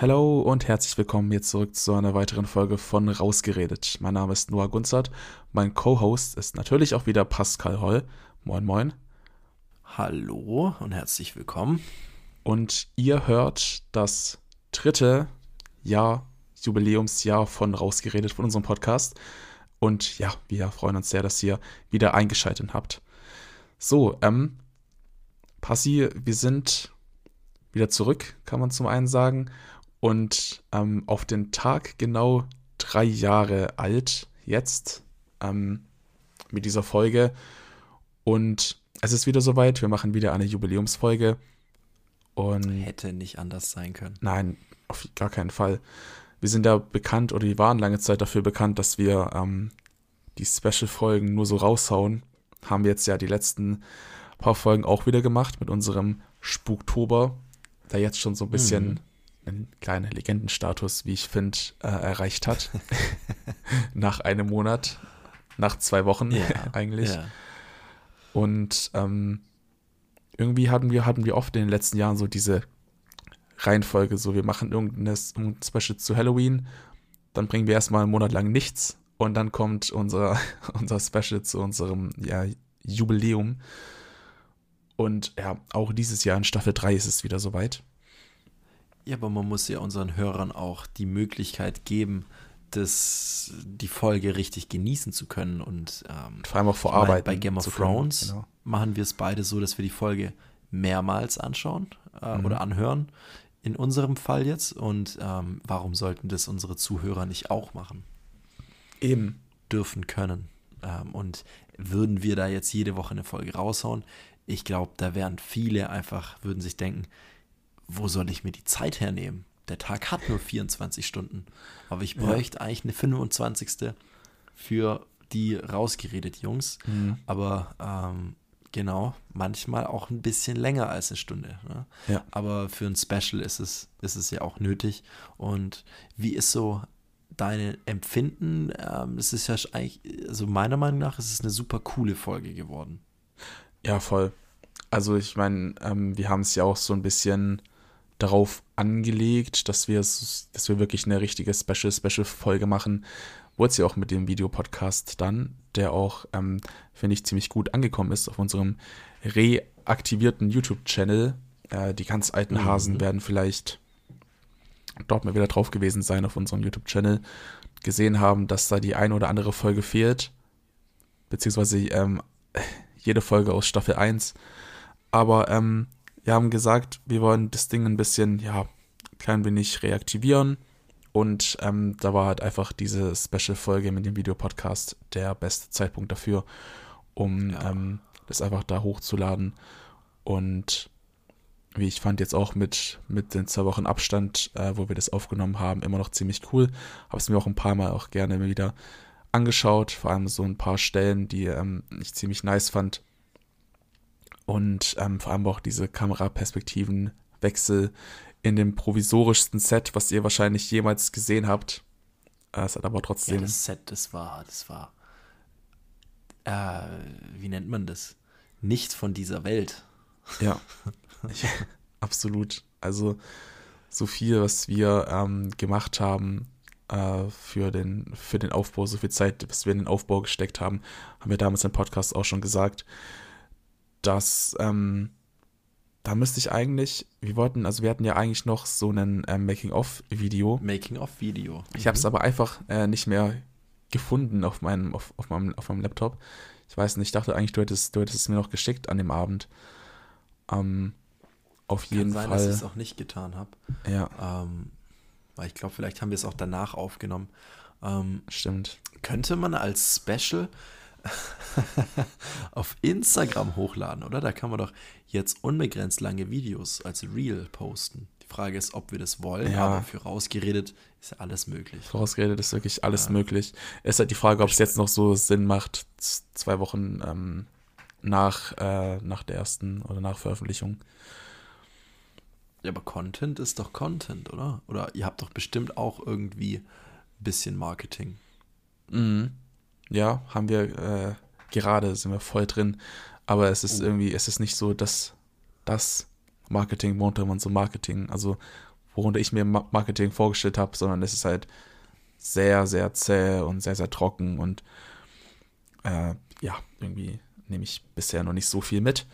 Hallo und herzlich willkommen hier zurück zu einer weiteren Folge von Rausgeredet. Mein Name ist Noah Gunzert. Mein Co-Host ist natürlich auch wieder Pascal Holl. Moin, moin. Hallo und herzlich willkommen. Und ihr hört das dritte Jahr, Jubiläumsjahr von Rausgeredet von unserem Podcast. Und ja, wir freuen uns sehr, dass ihr wieder eingeschaltet habt. So, ähm, Passi, wir sind wieder zurück, kann man zum einen sagen und ähm, auf den Tag genau drei Jahre alt jetzt ähm, mit dieser Folge. Und es ist wieder soweit. Wir machen wieder eine Jubiläumsfolge. Und Hätte nicht anders sein können. Nein, auf gar keinen Fall. Wir sind ja bekannt oder wir waren lange Zeit dafür bekannt, dass wir ähm, die Special-Folgen nur so raushauen. Haben wir jetzt ja die letzten paar Folgen auch wieder gemacht mit unserem Spuktober, der jetzt schon so ein bisschen mhm einen kleinen Legendenstatus, wie ich finde, äh, erreicht hat. nach einem Monat, nach zwei Wochen ja, eigentlich. Ja. Und ähm, irgendwie hatten wir, hatten wir oft in den letzten Jahren so diese Reihenfolge, so wir machen irgendein Special zu Halloween, dann bringen wir erstmal einen Monat lang nichts und dann kommt unser, unser Special zu unserem ja, Jubiläum. Und ja, auch dieses Jahr in Staffel 3 ist es wieder soweit. Ja, aber man muss ja unseren Hörern auch die Möglichkeit geben, das, die Folge richtig genießen zu können und ähm, vor allem auch vor Arbeit. Bei Game of Thrones genau. machen wir es beide so, dass wir die Folge mehrmals anschauen äh, mhm. oder anhören. In unserem Fall jetzt. Und ähm, warum sollten das unsere Zuhörer nicht auch machen? Eben. Dürfen können. Ähm, und würden wir da jetzt jede Woche eine Folge raushauen, ich glaube, da wären viele einfach, würden sich denken, wo soll ich mir die Zeit hernehmen? Der Tag hat nur 24 Stunden. Aber ich bräuchte ja. eigentlich eine 25. für die rausgeredet Jungs. Mhm. Aber ähm, genau, manchmal auch ein bisschen länger als eine Stunde. Ne? Ja. Aber für ein Special ist es, ist es ja auch nötig. Und wie ist so dein Empfinden? Ähm, es ist ja eigentlich, also meiner Meinung nach ist es eine super coole Folge geworden. Ja, voll. Also ich meine, ähm, wir haben es ja auch so ein bisschen darauf angelegt, dass wir, dass wir wirklich eine richtige Special-Special-Folge machen. Wurde ja auch mit dem Videopodcast dann, der auch, ähm, finde ich, ziemlich gut angekommen ist auf unserem reaktivierten YouTube-Channel. Äh, die ganz alten mhm. Hasen werden vielleicht dort mal wieder drauf gewesen sein auf unserem YouTube-Channel, gesehen haben, dass da die eine oder andere Folge fehlt, beziehungsweise ähm, jede Folge aus Staffel 1. Aber ähm, wir haben gesagt, wir wollen das Ding ein bisschen, ja, klein wenig reaktivieren. Und ähm, da war halt einfach diese Special-Folge mit dem Videopodcast der beste Zeitpunkt dafür, um ja. ähm, das einfach da hochzuladen. Und wie ich fand, jetzt auch mit, mit den zwei Wochen Abstand, äh, wo wir das aufgenommen haben, immer noch ziemlich cool. Habe es mir auch ein paar Mal auch gerne wieder angeschaut, vor allem so ein paar Stellen, die ähm, ich ziemlich nice fand. Und ähm, vor allem auch diese Kameraperspektivenwechsel in dem provisorischsten Set, was ihr wahrscheinlich jemals gesehen habt. Äh, es hat aber trotzdem. Ja, das Set, das war, das war. Äh, wie nennt man das? Nicht von dieser Welt. Ja, absolut. Also so viel, was wir ähm, gemacht haben äh, für, den, für den Aufbau, so viel Zeit, was wir in den Aufbau gesteckt haben, haben wir damals im Podcast auch schon gesagt dass ähm, da müsste ich eigentlich, wir wollten, also wir hatten ja eigentlich noch so ein äh, Making-of-Video. Making-of-Video. Mhm. Ich habe es aber einfach äh, nicht mehr gefunden auf meinem, auf, auf, meinem, auf meinem Laptop. Ich weiß nicht, ich dachte eigentlich, du hättest, du hättest es mir noch geschickt an dem Abend. Ähm, auf jeden Kann sein, Fall. dass ich es auch nicht getan habe. Ja. Ähm, weil ich glaube, vielleicht haben wir es auch danach aufgenommen. Ähm, Stimmt. Könnte man als Special auf Instagram hochladen, oder? Da kann man doch jetzt unbegrenzt lange Videos als Reel posten. Die Frage ist, ob wir das wollen, ja. aber für rausgeredet ist ja alles möglich. Für rausgeredet ist wirklich alles ja. möglich. Es ist halt die Frage, ob es jetzt noch so Sinn macht, zwei Wochen ähm, nach, äh, nach der ersten oder nach Veröffentlichung. Ja, aber Content ist doch Content, oder? Oder ihr habt doch bestimmt auch irgendwie ein bisschen Marketing. Mhm ja, haben wir äh, gerade, sind wir voll drin. Aber es ist oh. irgendwie, es ist nicht so, dass das Marketing, Montag und so Marketing, also worunter ich mir Marketing vorgestellt habe, sondern es ist halt sehr, sehr zäh und sehr, sehr trocken und äh, ja, irgendwie nehme ich bisher noch nicht so viel mit.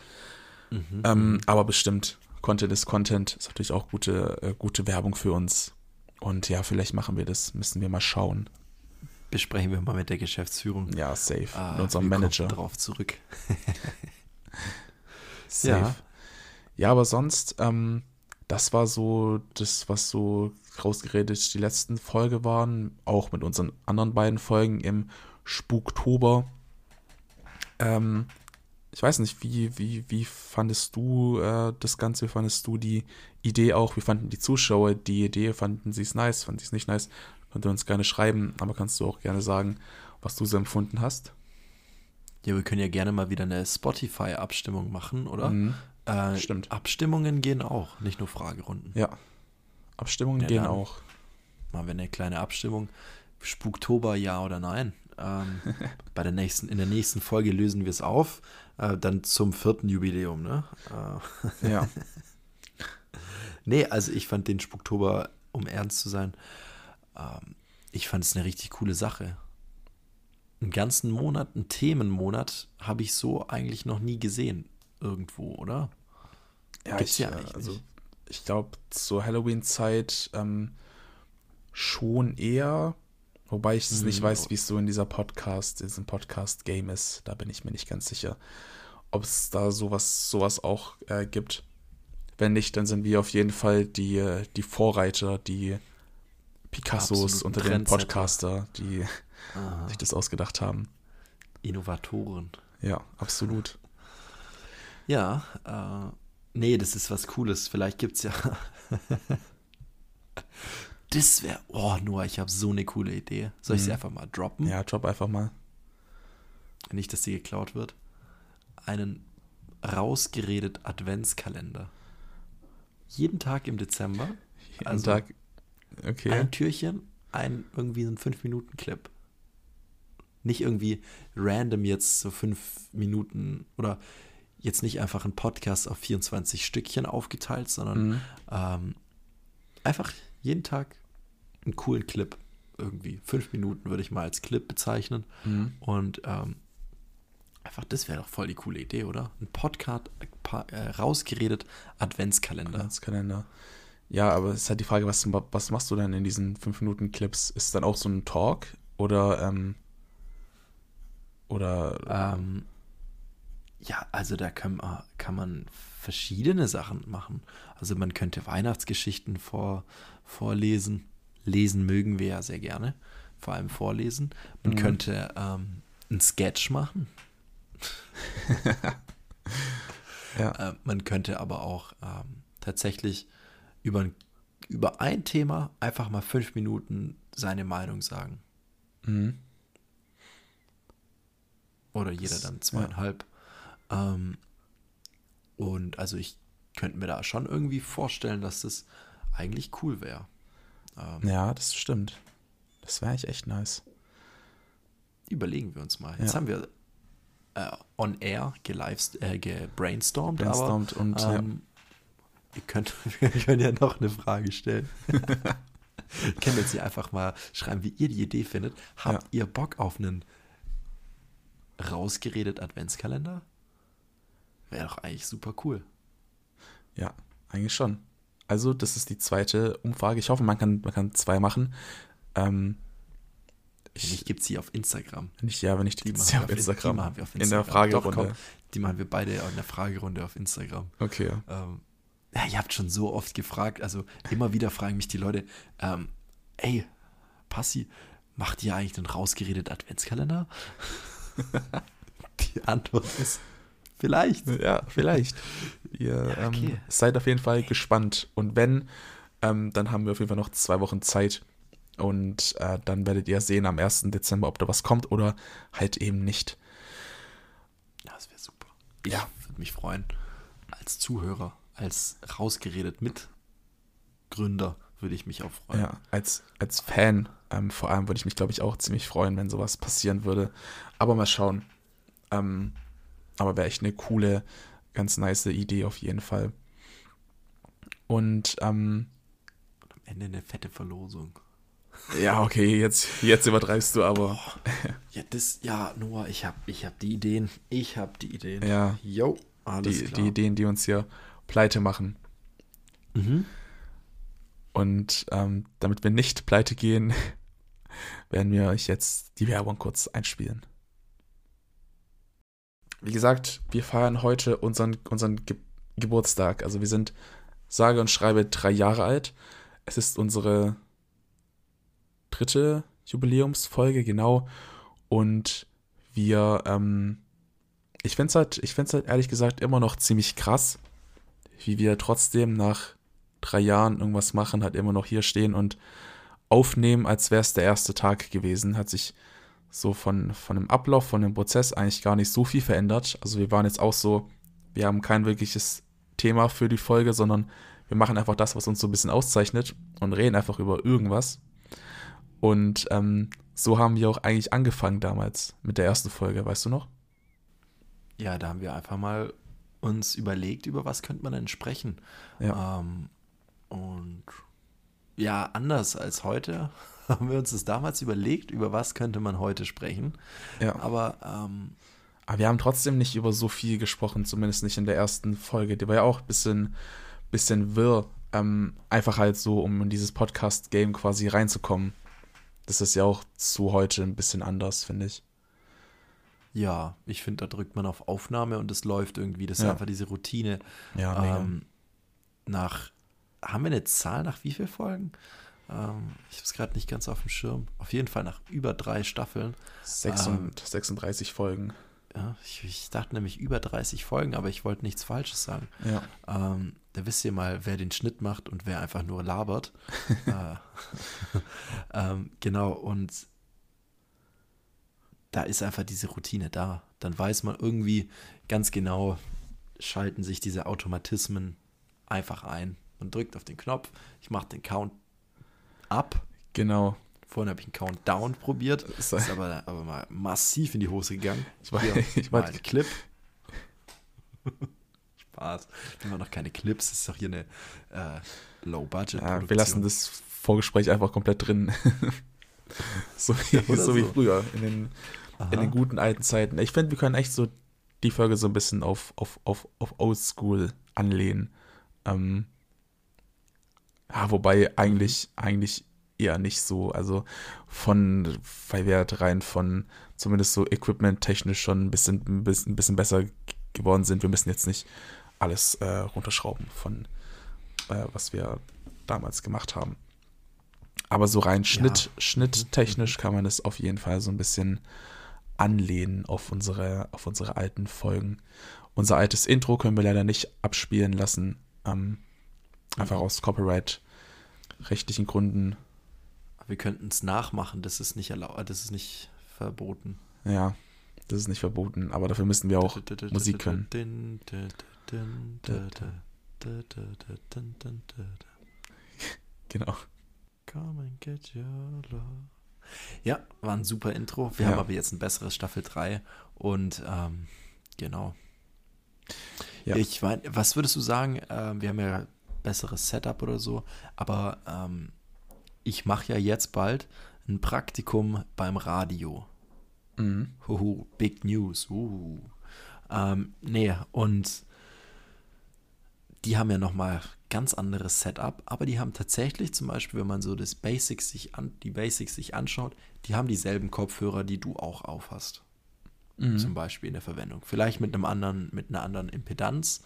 Mhm. Ähm, aber bestimmt, Content ist Content, ist natürlich auch gute, äh, gute Werbung für uns. Und ja, vielleicht machen wir das, müssen wir mal schauen. Besprechen wir mal mit der Geschäftsführung. Ja, safe. Ah, mit unserem Manager. Darauf zurück. safe. Ja. ja, aber sonst, ähm, das war so das, was so rausgeredet die letzten Folge waren, auch mit unseren anderen beiden Folgen im Spuktober. Ähm, ich weiß nicht, wie, wie, wie fandest du äh, das Ganze? Wie fandest du die Idee auch? Wie fanden die Zuschauer die Idee? Fanden sie es nice? Fanden sie es nicht nice? Könnt ihr uns gerne schreiben, aber kannst du auch gerne sagen, was du so empfunden hast? Ja, wir können ja gerne mal wieder eine Spotify-Abstimmung machen, oder? Mhm, äh, stimmt. Abstimmungen gehen auch, nicht nur Fragerunden. Ja. Abstimmungen ja, gehen auch. Machen wir eine kleine Abstimmung. Spuktober, ja oder nein? Ähm, bei der nächsten, in der nächsten Folge lösen wir es auf. Äh, dann zum vierten Jubiläum, ne? Äh, ja. nee, also ich fand den Spuktober, um ernst zu sein, ähm, ich fand es eine richtig coole Sache. Einen ganzen Monat, einen Themenmonat, habe ich so eigentlich noch nie gesehen. Irgendwo, oder? Ja, Gibt's ich, ja äh, also ich glaube zur Halloween-Zeit ähm, schon eher Wobei ich es nicht weiß, wie es so in dieser Podcast, in diesem Podcast-Game ist. Da bin ich mir nicht ganz sicher, ob es da sowas, sowas auch äh, gibt. Wenn nicht, dann sind wir auf jeden Fall die, die Vorreiter, die Picassos Absolut unter den Podcaster, die Aha. sich das ausgedacht haben. Innovatoren. Ja, absolut. Ja, äh, nee, das ist was Cooles. Vielleicht gibt es ja Das wäre, oh Noah, ich habe so eine coole Idee. Soll ich sie mhm. einfach mal droppen? Ja, drop einfach mal. Nicht, dass sie geklaut wird. Einen rausgeredet Adventskalender. Jeden Tag im Dezember. Jeden also Tag. Okay. Ein Türchen, ein irgendwie so ein 5-Minuten-Clip. Nicht irgendwie random jetzt so 5 Minuten oder jetzt nicht einfach ein Podcast auf 24 Stückchen aufgeteilt, sondern mhm. ähm, einfach jeden Tag einen coolen Clip irgendwie. Fünf Minuten würde ich mal als Clip bezeichnen. Mhm. Und ähm, einfach, das wäre doch voll die coole Idee, oder? Ein Podcast äh, rausgeredet Adventskalender. Adventskalender. Ja, aber es ist halt die Frage, was, was machst du denn in diesen fünf Minuten Clips? Ist es dann auch so ein Talk oder ähm, oder ähm, ja, also da kann, kann man verschiedene Sachen machen. Also man könnte Weihnachtsgeschichten vor, vorlesen. Lesen mögen wir ja sehr gerne, vor allem vorlesen. Man mhm. könnte ähm, einen Sketch machen. ja. äh, man könnte aber auch ähm, tatsächlich über, über ein Thema einfach mal fünf Minuten seine Meinung sagen. Mhm. Oder jeder dann zweieinhalb. Ja. Ähm, und also ich könnte mir da schon irgendwie vorstellen, dass das eigentlich cool wäre. Ähm, ja, das stimmt. Das wäre eigentlich echt nice. Überlegen wir uns mal. Jetzt ja. haben wir äh, on air gelivest, äh, gebrainstormt, Brainstormt aber, und ähm. Ihr, könnt, wir können ja noch eine Frage stellen. Können jetzt hier einfach mal schreiben, wie ihr die Idee findet. Habt ja. ihr Bock auf einen rausgeredet Adventskalender? Wäre doch eigentlich super cool. Ja, eigentlich schon. Also, das ist die zweite Umfrage. Ich hoffe, man kann, man kann zwei machen. Ähm, ich, ich gibt sie auf Instagram. Ich, ja, wenn ich die, die machen auf, auf Instagram. Die machen wir auf Instagram. In der Fragerunde. Doch, komm, die machen wir beide in der Fragerunde auf Instagram. Okay. Ähm, ja, ihr habt schon so oft gefragt, also immer wieder fragen mich die Leute, ähm, ey, Passi, macht ihr eigentlich den rausgeredet Adventskalender? die Antwort ist Vielleicht. Ja, vielleicht. Ihr ja, okay. ähm, seid auf jeden Fall gespannt. Und wenn, ähm, dann haben wir auf jeden Fall noch zwei Wochen Zeit. Und äh, dann werdet ihr sehen am 1. Dezember, ob da was kommt oder halt eben nicht. Ja, das wäre super. Ich ja. würde mich freuen. Als Zuhörer, als rausgeredet Mitgründer würde ich mich auch freuen. Ja, als, als Fan ähm, vor allem würde ich mich, glaube ich, auch ziemlich freuen, wenn sowas passieren würde. Aber mal schauen. Ähm, aber wäre echt eine coole, ganz nice Idee auf jeden Fall. Und ähm, Ende eine fette Verlosung. Ja, okay, jetzt, jetzt übertreibst du aber. Ja, das, ja, Noah, ich hab, ich hab die Ideen. Ich hab die Ideen. Ja. Jo, alles Die, klar. die Ideen, die uns hier pleite machen. Mhm. Und ähm, damit wir nicht pleite gehen, werden wir euch jetzt die Werbung kurz einspielen. Wie gesagt, wir feiern heute unseren, unseren Ge Geburtstag. Also wir sind sage und schreibe drei Jahre alt. Es ist unsere dritte Jubiläumsfolge, genau. Und wir, ähm, ich finde es halt, ich find's halt ehrlich gesagt immer noch ziemlich krass, wie wir trotzdem nach drei Jahren irgendwas machen, halt immer noch hier stehen und aufnehmen, als wäre es der erste Tag gewesen. Hat sich so von, von dem Ablauf, von dem Prozess eigentlich gar nicht so viel verändert. Also wir waren jetzt auch so, wir haben kein wirkliches Thema für die Folge, sondern wir machen einfach das, was uns so ein bisschen auszeichnet und reden einfach über irgendwas. Und ähm, so haben wir auch eigentlich angefangen damals mit der ersten Folge, weißt du noch? Ja, da haben wir einfach mal uns überlegt, über was könnte man denn sprechen. Ja. Ähm, und ja, anders als heute haben wir uns das damals überlegt, über was könnte man heute sprechen. Ja. Aber ähm, Aber wir haben trotzdem nicht über so viel gesprochen, zumindest nicht in der ersten Folge. Die war ja auch ein bisschen, bisschen wirr. Ähm, einfach halt so, um in dieses Podcast-Game quasi reinzukommen. Das ist ja auch zu heute ein bisschen anders, finde ich. Ja, ich finde, da drückt man auf Aufnahme und es läuft irgendwie. Das ist Ja. einfach diese Routine. Ja. Ähm, nach, haben wir eine Zahl nach wie vielen Folgen? Ähm, ich habe es gerade nicht ganz auf dem Schirm. Auf jeden Fall nach über drei Staffeln. Sechs ähm, und 36 Folgen. Ja, ich, ich dachte nämlich über 30 Folgen, aber ich wollte nichts Falsches sagen. Ja. Ähm, da wisst ihr mal, wer den Schnitt macht und wer einfach nur labert. äh, ähm, genau, und da ist einfach diese Routine da. Dann weiß man irgendwie ganz genau, schalten sich diese Automatismen einfach ein. Man drückt auf den Knopf, ich mache den Count ab. Genau. Vorhin habe ich einen Countdown probiert, ist aber, aber mal massiv in die Hose gegangen. Ich war- Hier, ich war- ein Clip. Spaß. Wir haben noch keine Clips, das ist doch hier eine äh, Low-Budget-Produktion. Ja, wir lassen das Vorgespräch einfach komplett drin. so wie, oder so wie so. früher, in den, Aha. in den guten alten Zeiten. Ich finde, wir können echt so die Folge so ein bisschen auf, auf, auf, auf Oldschool anlehnen. Ähm, ja, wobei eigentlich, eigentlich eher nicht so. Also von, weil wir halt rein von zumindest so equipment-technisch schon ein bisschen, ein bisschen, ein bisschen besser geworden sind. Wir müssen jetzt nicht alles äh, runterschrauben von äh, was wir damals gemacht haben. Aber so rein Schnitt, schnitttechnisch kann man das auf jeden Fall so ein bisschen anlehnen auf unsere, auf unsere alten Folgen. Unser altes Intro können wir leider nicht abspielen lassen. Ähm, einfach aus Copyright-rechtlichen Gründen. Wir könnten es nachmachen, das ist nicht erlaubt, das ist nicht verboten. Ja, das ist nicht verboten, aber dafür müssen wir auch Musik können. Genau. Come and get your love. Ja, war ein super Intro. Wir Ja. haben aber jetzt ein besseres Staffel 3 und ähm, genau. Ja. Ich mein, was würdest du sagen? Ähm, wir haben ja besseres Setup oder so, aber ähm, ich mache ja jetzt bald ein Praktikum beim Radio. Mhm. Huhu, Big News. Uh. Ähm, nee, und die haben ja nochmal ganz anderes Setup, aber die haben tatsächlich zum Beispiel, wenn man so das Basics sich an, die Basics sich anschaut, die haben dieselben Kopfhörer, die du auch aufhast. Mhm. Zum Beispiel in der Verwendung. Vielleicht mit einem anderen, mit einer anderen Impedanz,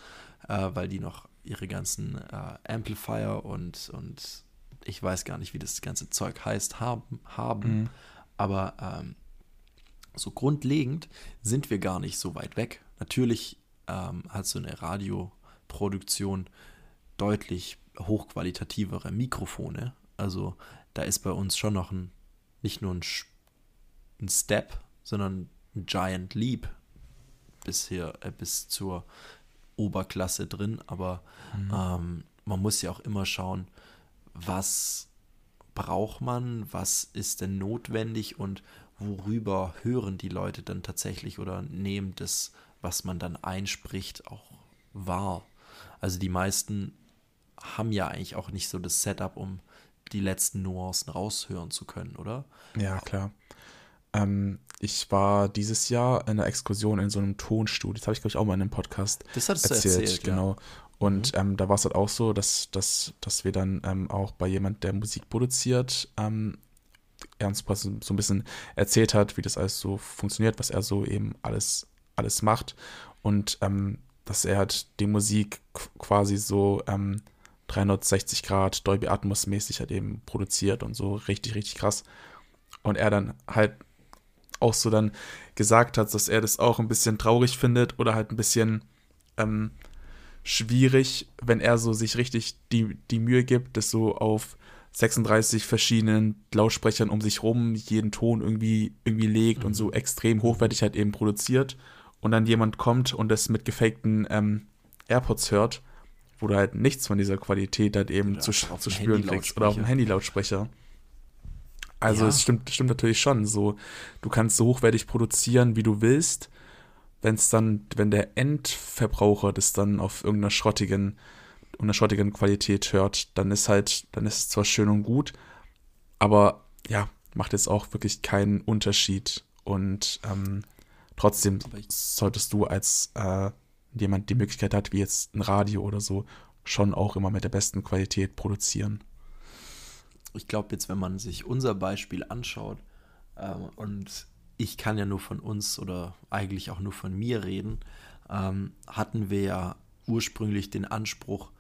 äh, weil die noch ihre ganzen äh, Amplifier und, und ich weiß gar nicht, wie das ganze Zeug heißt, haben, haben. Mhm. aber ähm, so grundlegend sind wir gar nicht so weit weg. Natürlich ähm, hat so eine Radioproduktion deutlich hochqualitativere Mikrofone. Also da ist bei uns schon noch ein, nicht nur ein, ein Step, sondern ein Giant Leap bis hier, äh, bis zur Oberklasse drin. Aber ähm, man muss ja auch immer schauen, was braucht man, was ist denn notwendig und worüber hören die Leute dann tatsächlich oder nehmen das, was man dann einspricht, auch wahr. Also die meisten haben ja eigentlich auch nicht so das Setup, um die letzten Nuancen raushören zu können, oder? Ja, klar. Ähm, ich war dieses Jahr in einer Exkursion in so einem Tonstudio. Das habe ich, glaube ich, auch mal in einem Podcast Das hattest du erzählt. erzählt, ja. genau. Und ähm, da war es halt auch so, dass, dass, dass wir dann ähm, auch bei jemand, der Musik produziert, ähm, er quasi so ein bisschen erzählt hat, wie das alles so funktioniert, was er so eben alles, alles macht. Und ähm, dass er halt die Musik qu- quasi so ähm, 360 Grad Dolby Atmos mäßig halt eben produziert und so richtig, richtig krass. Und er dann halt auch so dann gesagt hat, dass er das auch ein bisschen traurig findet oder halt ein bisschen ähm, schwierig, wenn er so sich richtig die, die Mühe gibt, das so auf 36 verschiedenen Lautsprechern um sich rum jeden Ton irgendwie, irgendwie legt und so extrem hochwertig halt eben produziert und dann jemand kommt und das mit gefakten ähm, AirPods hört, wo du halt nichts von dieser Qualität halt eben Oder zu, zu spüren kriegst oder auf dem Handy-Lautsprecher. Also Ja. es stimmt, stimmt natürlich schon. So, du kannst so hochwertig produzieren, wie du willst. Wenn es dann, wenn der Endverbraucher das dann auf irgendeiner schrottigen, einer schrottigen Qualität hört, dann ist halt, dann ist es zwar schön und gut, aber ja, macht jetzt auch wirklich keinen Unterschied. Und ähm, trotzdem solltest du als äh, jemand die Möglichkeit hat, wie jetzt ein Radio oder so, schon auch immer mit der besten Qualität produzieren. ich glaube jetzt, wenn man sich unser Beispiel anschaut, ähm, und ich kann ja nur von uns oder eigentlich auch nur von mir reden, ähm, hatten wir ja ursprünglich den Anspruch,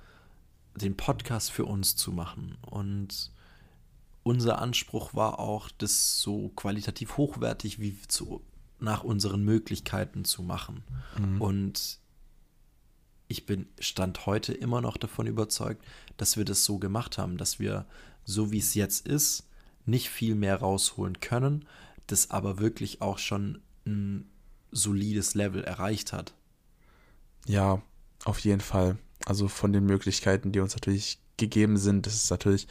den Podcast für uns zu machen. Und unser Anspruch war auch, das so qualitativ hochwertig wie zu, nach unseren Möglichkeiten zu machen. Und ich bin Stand heute immer noch davon überzeugt, dass wir das so gemacht haben, dass wir, so wie es jetzt ist, nicht viel mehr rausholen können, das aber wirklich auch schon ein solides Level erreicht hat. Ja, auf jeden Fall. Also von den Möglichkeiten, die uns natürlich gegeben sind, das ist natürlich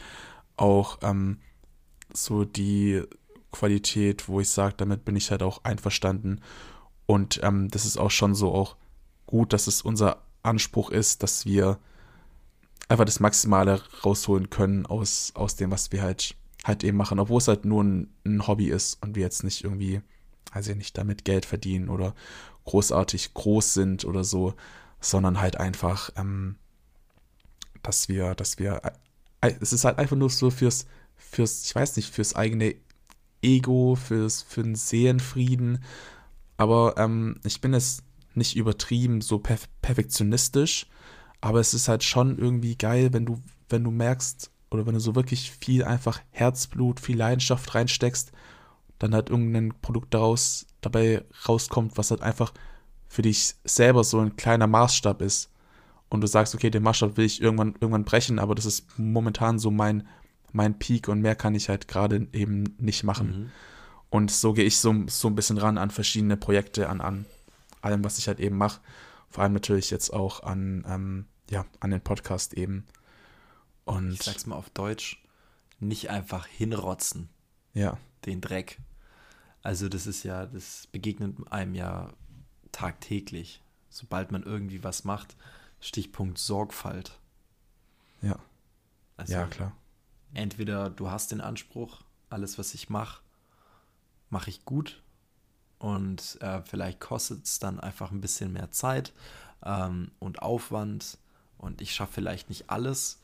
auch ähm, so die Qualität, wo ich sage, damit bin ich halt auch einverstanden. Und ähm, das ist auch schon so auch gut, dass es unser Anspruch ist, dass wir einfach das Maximale rausholen können aus, aus dem, was wir halt halt eben machen, obwohl es halt nur ein, ein Hobby ist und wir jetzt nicht irgendwie, also nicht damit Geld verdienen oder großartig groß sind oder so, sondern halt einfach, ähm, dass wir, dass wir, äh, es ist halt einfach nur so fürs, fürs, ich weiß nicht, fürs eigene Ego, fürs, für den Seelenfrieden, aber ähm, ich bin jetzt nicht übertrieben so perf perfektionistisch, aber es ist halt schon irgendwie geil, wenn du, wenn du merkst, oder wenn du so wirklich viel einfach Herzblut, viel Leidenschaft reinsteckst, dann halt irgendein Produkt daraus dabei rauskommt, was halt einfach für dich selber so ein kleiner Maßstab ist. Und du sagst, okay, den Maßstab will ich irgendwann, irgendwann brechen, aber das ist momentan so mein, mein Peak und mehr kann ich halt gerade eben nicht machen. Und so gehe ich so, so ein bisschen ran an verschiedene Projekte, an, an allem, was ich halt eben mache. Vor allem natürlich jetzt auch an, ähm, ja, an den Podcast eben. Und Ich sag's mal auf Deutsch, nicht einfach hinrotzen, ja, den Dreck. Also das ist ja, das begegnet einem ja tagtäglich. Sobald man irgendwie was macht, Stichpunkt Sorgfalt. ja, Also ja, klar. entweder du hast den Anspruch, alles, was ich mache, mache ich gut und äh, vielleicht kostet es dann einfach ein bisschen mehr Zeit ähm, und Aufwand und ich schaffe vielleicht nicht alles.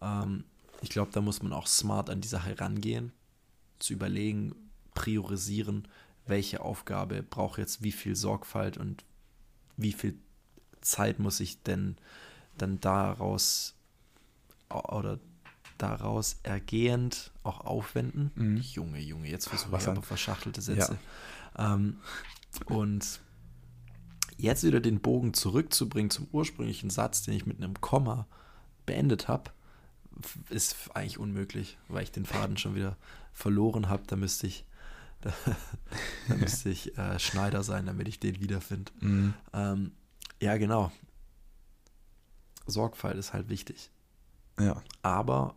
Ähm, ich glaube, da muss man auch smart an die Sache rangehen, zu überlegen, priorisieren, welche Aufgabe braucht jetzt wie viel Sorgfalt und wie viel Zeit muss ich denn dann daraus oder daraus ergehend auch aufwenden. Mhm. Junge, Junge, jetzt versuche ich aber verschachtelte Sätze. Ähm, und jetzt wieder den Bogen zurückzubringen zum ursprünglichen Satz, den ich mit einem Komma beendet habe, ist eigentlich unmöglich, weil ich den Faden schon wieder verloren habe. Da müsste ich, da, da müsste ich äh, Schneider sein, damit ich den wiederfinde. Mhm. Ähm, ja, genau. Sorgfalt ist halt wichtig. Ja, Aber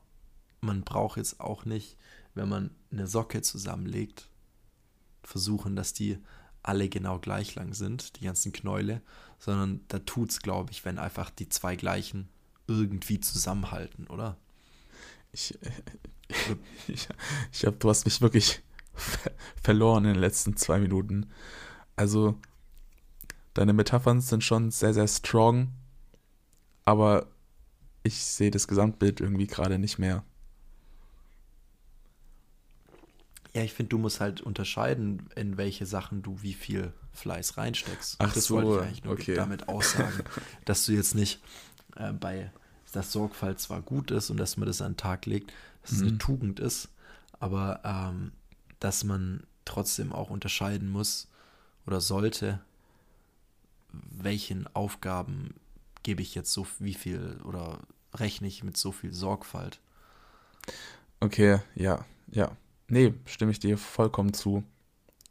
man braucht jetzt auch nicht, wenn man eine Socke zusammenlegt, versuchen, dass die alle genau gleich lang sind, die ganzen Knäule, sondern da tut's, glaube ich, wenn einfach die zwei gleichen irgendwie zusammenhalten, oder? Ich, ich, ich, ich hab, du hast mich wirklich ver verloren in den letzten zwei Minuten. Also, deine Metaphern sind schon sehr, sehr strong, aber ich sehe das Gesamtbild irgendwie gerade nicht mehr. Ja, ich finde, du musst halt unterscheiden, in welche Sachen du wie viel Fleiß reinsteckst. Ach das so, wollte ich eigentlich nur okay. damit aussagen, dass du jetzt nicht äh, bei, dass Sorgfalt zwar gut ist und dass man das an den Tag legt, dass es eine Mhm. Tugend ist, aber ähm, dass man trotzdem auch unterscheiden muss oder sollte, welchen Aufgaben gebe ich jetzt so wie viel oder rechne ich mit so viel Sorgfalt. Okay, ja, ja. Nee, stimme ich dir vollkommen zu.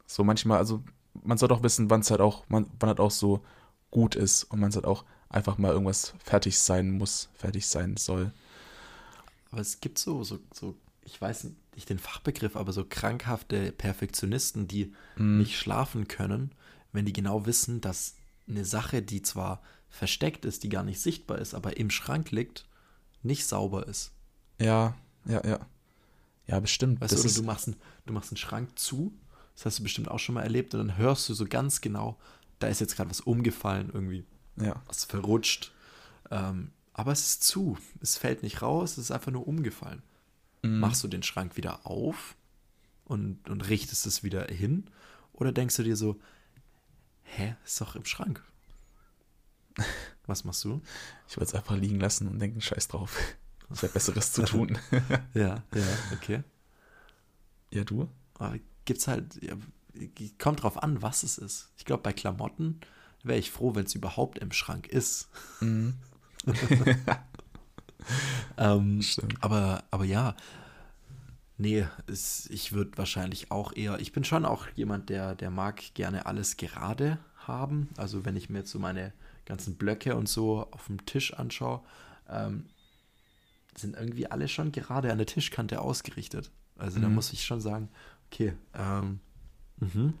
So manchmal, also man sollte auch wissen, wann es halt auch, man, wann halt auch so gut ist und man halt auch einfach mal irgendwas fertig sein muss, fertig sein soll. Aber es gibt so, so, so, ich weiß nicht den Fachbegriff, aber so krankhafte Perfektionisten, die Mhm. nicht schlafen können, wenn die genau wissen, dass eine Sache, die zwar versteckt ist, die gar nicht sichtbar ist, aber im Schrank liegt, nicht sauber ist. Ja, ja, ja. Ja, bestimmt. Weißt das du, oder du machst, einen, du machst einen Schrank zu, das hast du bestimmt auch schon mal erlebt, und dann hörst du so ganz genau, da ist jetzt gerade was umgefallen, irgendwie ja, was verrutscht. Ähm, aber es ist zu, es fällt nicht raus, es ist einfach nur umgefallen. Mhm. Machst du den Schrank wieder auf und, und richtest es wieder hin? Oder denkst du dir so, hä, ist doch im Schrank? Was machst du? ich würde es einfach liegen lassen und denken, scheiß drauf. Ich habe Besseres zu tun. Ja, ja, okay. ja, du? Aber gibt's halt, ja, kommt drauf an, was es ist. Ich glaube, bei Klamotten wäre ich froh, wenn es überhaupt im Schrank ist. Mhm. Ähm, Stimmt. aber, aber ja, nee, es, ich würde wahrscheinlich auch eher, ich bin schon auch jemand, der, der mag gerne alles gerade haben. Also wenn ich mir jetzt so meine ganzen Blöcke und so auf dem Tisch anschaue, ähm, sind irgendwie alle schon gerade an der Tischkante ausgerichtet. Also da Mhm. muss ich schon sagen, okay, ähm, mhm,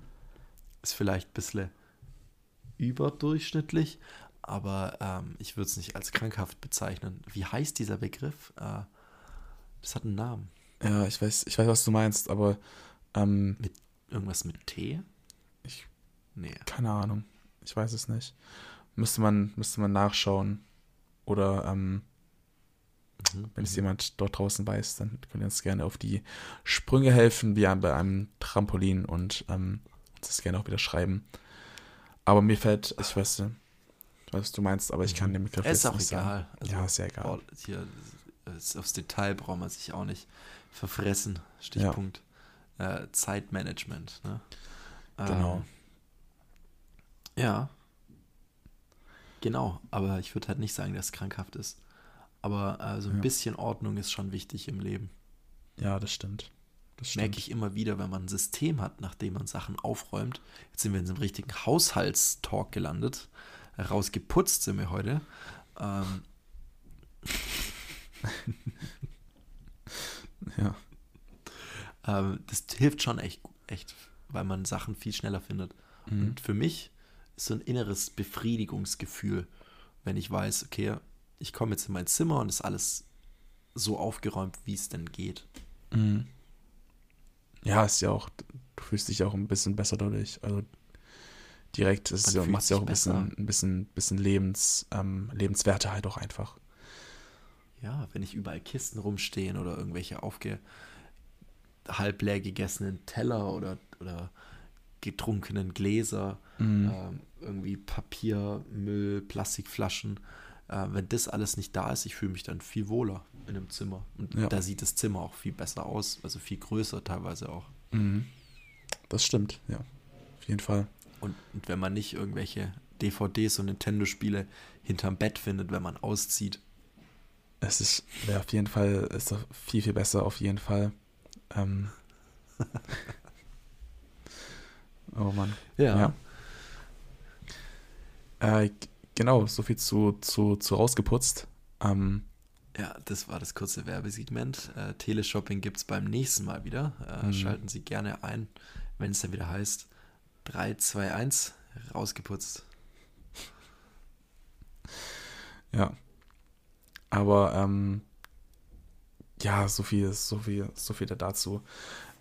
ist vielleicht ein bisschen überdurchschnittlich, aber ähm, ich würde es nicht als krankhaft bezeichnen. Wie heißt dieser Begriff? Äh, das hat einen Namen. Ja, ich weiß, ich weiß, was du meinst, aber ähm, Irgendwas mit T? Ich- Nee. keine Ahnung. Ich weiß es nicht. Müsste man, müsste man nachschauen. Oder ähm, Mhm. wenn es jemand dort draußen weiß, dann könnt ihr uns gerne auf die Sprünge helfen, wie bei einem Trampolin und ähm, uns das gerne auch wieder schreiben. Aber mir fällt, ich weiß, nicht, ich weiß, was du meinst, aber ich kann den Begriff Mhm. Ist jetzt auch nicht egal. sagen. Also, ja, ist ja egal. boah, hier aufs Detail braucht man sich auch nicht verfressen. Stichpunkt äh, Zeitmanagement. Ne? Genau. Ähm, ja. Genau, aber ich würde halt nicht sagen, dass es krankhaft ist. Aber äh, so ein Ja. bisschen Ordnung ist schon wichtig im Leben. Ja, das stimmt. Das stimmt. Merke ich immer wieder, wenn man ein System hat, nachdem man Sachen aufräumt. Jetzt sind wir in so einem richtigen Haushaltstalk gelandet. Rausgeputzt sind wir heute. Ähm, Ja. ähm, das hilft schon echt, echt, weil man Sachen viel schneller findet. Mhm. Und für mich ist so ein inneres Befriedigungsgefühl, wenn ich weiß, okay, ich komme jetzt in mein Zimmer und ist alles so aufgeräumt, wie es denn geht. Mhm. Ja, ist ja auch, du fühlst dich auch ein bisschen besser dadurch. Also direkt ist ja, macht es ja auch ein bisschen, ein bisschen, bisschen Lebens, ähm, Lebenswerte halt auch einfach. Ja, wenn nicht überall Kisten rumstehen oder irgendwelche aufge halb leer gegessenen Teller oder, oder getrunkenen Gläser, Mhm. ähm, irgendwie Papier, Müll, Plastikflaschen. Äh, wenn das alles nicht da ist, ich fühle mich dann viel wohler in einem Zimmer. Und Ja. da sieht das Zimmer auch viel besser aus, also viel größer teilweise auch. Mhm. Das stimmt, ja. Auf jeden Fall. Und, und wenn man nicht irgendwelche DVDs und Nintendo-Spiele hinterm Bett findet, wenn man auszieht. Es ist, wäre auf jeden Fall, ist viel, viel besser, auf jeden Fall. Ähm. oh Mann. Ja. Äh, g- genau, so viel zu, zu, zu rausgeputzt. Ähm, Ja, das war das kurze Werbesegment. Äh, Teleshopping gibt es beim nächsten Mal wieder. Äh, Mhm. Schalten Sie gerne ein, wenn es dann wieder heißt 3, 2, 1, rausgeputzt. ja. Aber ähm, ja, so viel, so viel, so viel dazu.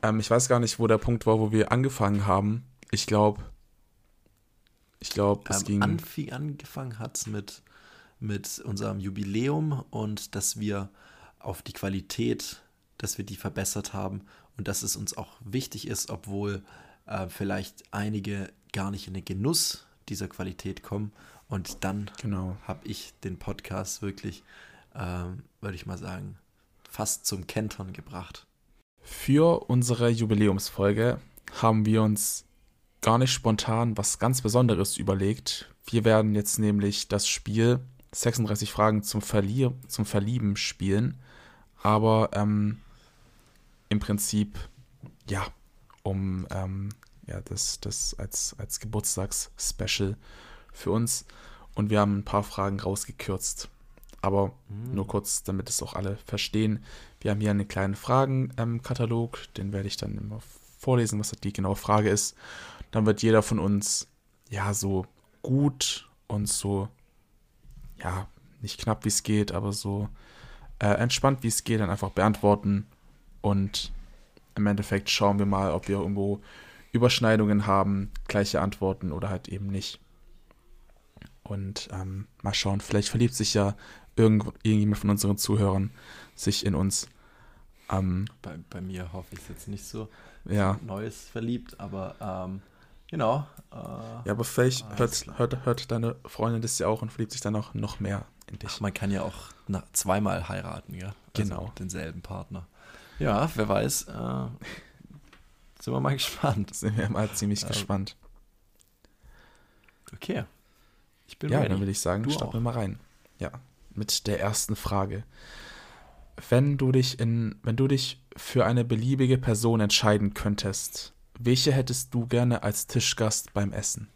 Ähm, ich weiß gar nicht, wo der Punkt war, wo wir angefangen haben. Ich glaube, ich glaube, es ähm, ging. Anfing, angefangen hat es mit, mit unserem Jubiläum und dass wir auf die Qualität, dass wir die verbessert haben und dass es uns auch wichtig ist, obwohl äh, vielleicht einige gar nicht in den Genuss dieser Qualität kommen. Und dann genau. habe ich den Podcast wirklich, ähm, würde ich mal sagen, fast zum Kentern gebracht. Für unsere Jubiläumsfolge haben wir uns gar nicht spontan was ganz Besonderes überlegt. Wir werden jetzt nämlich das Spiel 36 Fragen zum, Verlier zum Verlieben spielen. Aber ähm, im Prinzip, ja, um ähm, ja, das, das als, als Geburtstags-Special für uns. Und wir haben ein paar Fragen rausgekürzt. Aber mhm. nur kurz, damit es auch alle verstehen. Wir haben hier einen kleinen Fragenkatalog, ähm, den werde ich dann immer vorlesen, was die genaue Frage ist. Dann wird jeder von uns ja so gut und so, ja, nicht knapp wie es geht, aber so äh, entspannt wie es geht, dann einfach beantworten. Und im Endeffekt schauen wir mal, ob wir irgendwo Überschneidungen haben, gleiche Antworten oder halt eben nicht. Und ähm, mal schauen, vielleicht verliebt sich ja irgend, irgendjemand von unseren Zuhörern sich in uns. Ähm, bei, bei mir hoffe ich es jetzt nicht so. Ja. Neues verliebt, aber ähm, genau. Äh, ja, aber vielleicht hört, hört, hört deine Freundin das ja auch und verliebt sich dann auch noch mehr in dich. Ach, man kann ja auch nach, zweimal heiraten, ja. Also genau. denselben Partner. Ja, wer weiß. Äh, sind wir mal gespannt. Sind wir mal ziemlich äh, gespannt. Okay. Ich bin ja, ready. dann würde ich sagen, starten wir mal rein. Ja, mit der ersten Frage. Wenn du dich in, wenn du dich für eine beliebige Person entscheiden könntest, welche hättest du gerne als Tischgast beim Essen?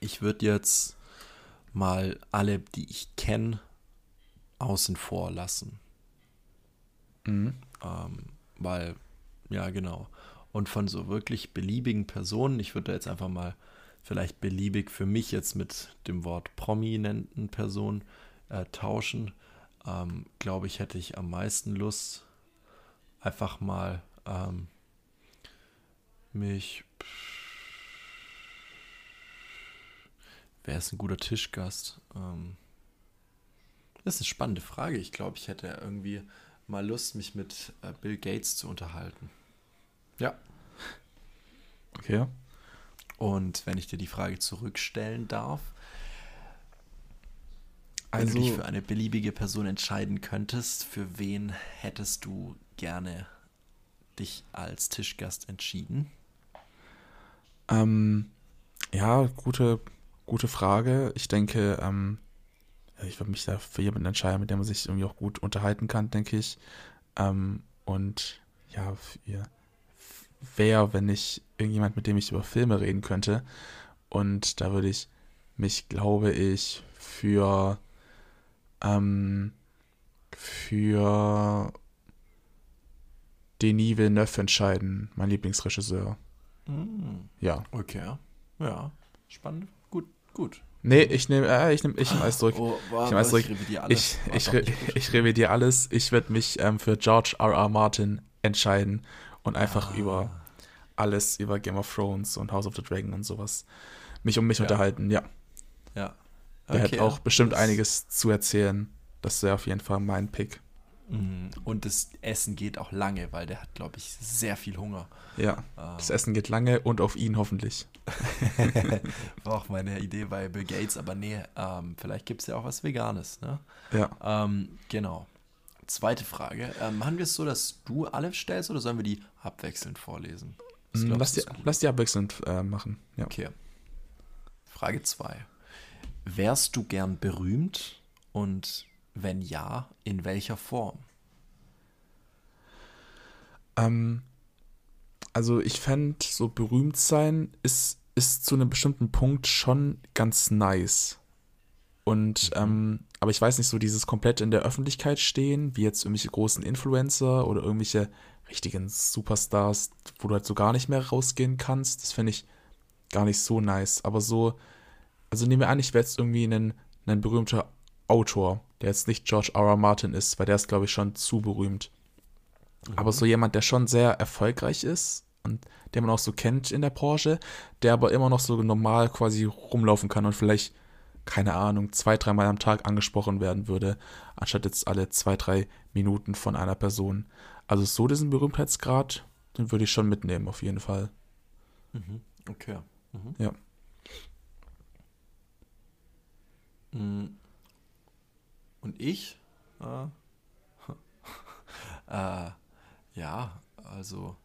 Ich würde jetzt mal alle, die ich kenne, außen vor lassen. Mhm. Ähm, weil, ja, genau. Und von so wirklich beliebigen Personen, ich würde jetzt einfach mal vielleicht beliebig für mich jetzt mit dem Wort prominenten Person äh, tauschen, ähm, glaube ich, hätte ich am meisten Lust, einfach mal ähm, mich. Wer ist ein guter Tischgast? Ähm, das ist eine spannende Frage. Ich glaube, ich hätte irgendwie mal Lust, mich mit äh, Bill Gates zu unterhalten. Ja. Okay. Und wenn ich dir die Frage zurückstellen darf, also, wenn du dich für eine beliebige Person entscheiden könntest, für wen hättest du gerne dich als Tischgast entschieden? Ähm, ja, gute, gute Frage. Ich denke, ähm, ich würde mich da für jemanden entscheiden, mit dem man sich irgendwie auch gut unterhalten kann, denke ich. Ähm, und ja, wer, wenn ich irgendjemand, mit dem ich über Filme reden könnte. Und da würde ich mich, glaube ich, für ähm, für Denis Villeneuve entscheiden, mein Lieblingsregisseur. Mm. Ja. Okay. Ja. Spannend. Gut, gut. Nee, ich nehme, äh, ich nehme, ich nehme alles zurück. Oh, wow, ich nehme alles zurück. Ich, ich, ich, ich revidiere alles. Ich werde mich ähm, für George R. R. Martin entscheiden und einfach ah. über alles, über Game of Thrones und House of the Dragon und sowas, mich um mich ja. unterhalten, ja. Ja. Okay, Der hat auch bestimmt einiges zu erzählen. Das wäre auf jeden Fall mein Pick. Mhm. Und das Essen geht auch lange, weil der hat, glaube ich, sehr viel Hunger. Ja, ähm. das Essen geht lange und auf ihn hoffentlich. War auch meine Idee bei Bill Gates, aber nee, ähm, vielleicht gibt es ja auch was Veganes. Ne? Ja. Ähm, genau. Zweite Frage. Ähm, machen wir es so, dass du alle stellst oder sollen wir die abwechselnd vorlesen? Mm, lass die, lass die abwechselnd äh, machen. Ja. Okay. Frage 2. Wärst du gern berühmt und wenn ja, in welcher Form? Ähm, also ich fände, so berühmt sein ist, ist zu einem bestimmten Punkt schon ganz nice. Und, mhm. ähm, aber ich weiß nicht, so dieses komplett in der Öffentlichkeit stehen, wie jetzt irgendwelche großen Influencer oder irgendwelche richtigen Superstars, wo du halt so gar nicht mehr rausgehen kannst, das finde ich gar nicht so nice. Aber so, also nehmen wir an, ich wäre jetzt irgendwie ein, ein berühmter Autor, der jetzt nicht George R. R. Martin ist, weil der ist, glaube ich, schon zu berühmt. Mhm. Aber so jemand, der schon sehr erfolgreich ist und den man auch so kennt in der Branche, der aber immer noch so normal quasi rumlaufen kann und vielleicht, keine Ahnung, zwei, dreimal am Tag angesprochen werden würde, anstatt jetzt alle zwei, drei Minuten von einer Person. Also so diesen Berühmtheitsgrad, den würde ich schon mitnehmen, auf jeden Fall. Mhm. Okay. Mhm. Ja. Mm. Und ich? Äh, äh, ja, also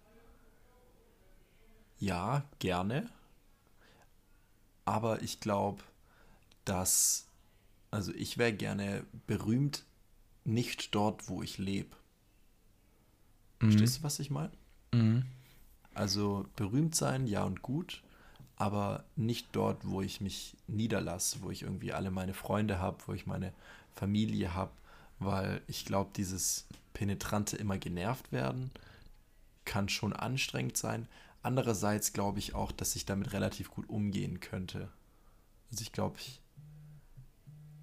ja, gerne. Aber ich glaube, dass, also ich wäre gerne berühmt, nicht dort, wo ich lebe. Mhm. Verstehst du, was ich meine? Mhm. Also berühmt sein, ja und gut, aber nicht dort, wo ich mich niederlasse, wo ich irgendwie alle meine Freunde habe, wo ich meine Familie habe, weil ich glaube, dieses penetrante immer genervt werden kann schon anstrengend sein. Andererseits glaube ich auch, dass ich damit relativ gut umgehen könnte. Also ich glaube, ich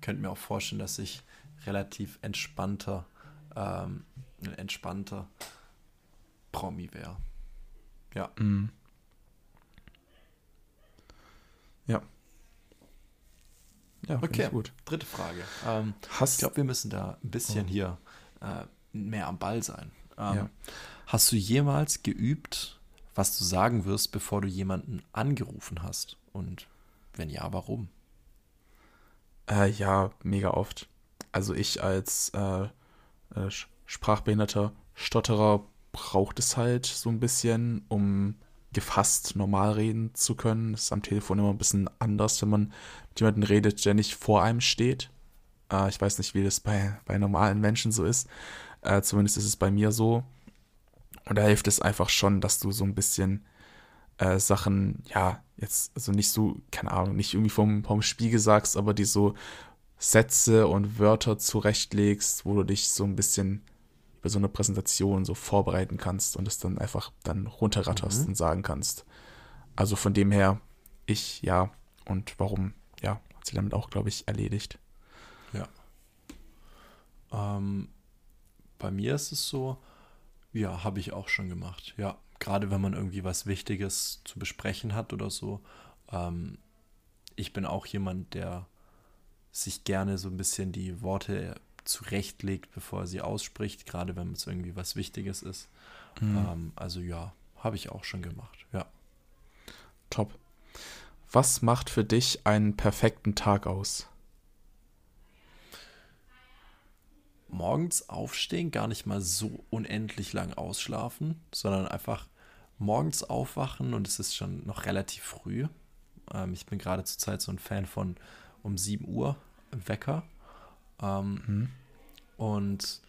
könnte mir auch vorstellen, dass ich relativ entspannter, ähm, entspannter Promi wäre. Ja. Mhm. Ja. Ja, okay. gut. Dritte Frage. Ähm, hast, ich glaube, wir müssen da ein bisschen oh. hier äh, mehr am Ball sein. Ähm, ja. Hast du jemals geübt, was du sagen wirst, bevor du jemanden angerufen hast? Und wenn ja, warum? Äh, ja, mega oft. Also ich als äh, äh, sprachbehinderter Stotterer braucht es halt so ein bisschen, um gefasst normal reden zu können. Das ist am Telefon immer ein bisschen anders, wenn man mit jemandem redet, der nicht vor einem steht. Äh, ich weiß nicht, wie das bei, bei normalen Menschen so ist. Äh, zumindest ist es bei mir so. Und da hilft es einfach schon, dass du so ein bisschen äh, Sachen, ja, jetzt, also nicht so, keine Ahnung, nicht irgendwie vom, vom Spiegel sagst, aber die so Sätze und Wörter zurechtlegst, wo du dich so ein bisschen über so eine Präsentation so vorbereiten kannst und es dann einfach dann runterratterst mhm. und sagen kannst. Also von dem her, ich ja und warum, ja, hat sie damit auch, glaube ich, erledigt. Ja. Ähm, bei mir ist es so, ja, habe ich auch schon gemacht. Ja, gerade wenn man irgendwie was Wichtiges zu besprechen hat oder so. Ähm, ich bin auch jemand, der sich gerne so ein bisschen die Worte zurechtlegt, bevor er sie ausspricht, gerade wenn es irgendwie was Wichtiges ist. Mhm. Ähm, also ja, habe ich auch schon gemacht, ja. Top. Was macht für dich einen perfekten Tag aus? morgens aufstehen, gar nicht mal so unendlich lang ausschlafen, sondern einfach morgens aufwachen und es ist schon noch relativ früh. Ähm, ich bin gerade zurzeit so ein Fan von um 7 Uhr Wecker. Ähm, mhm. Und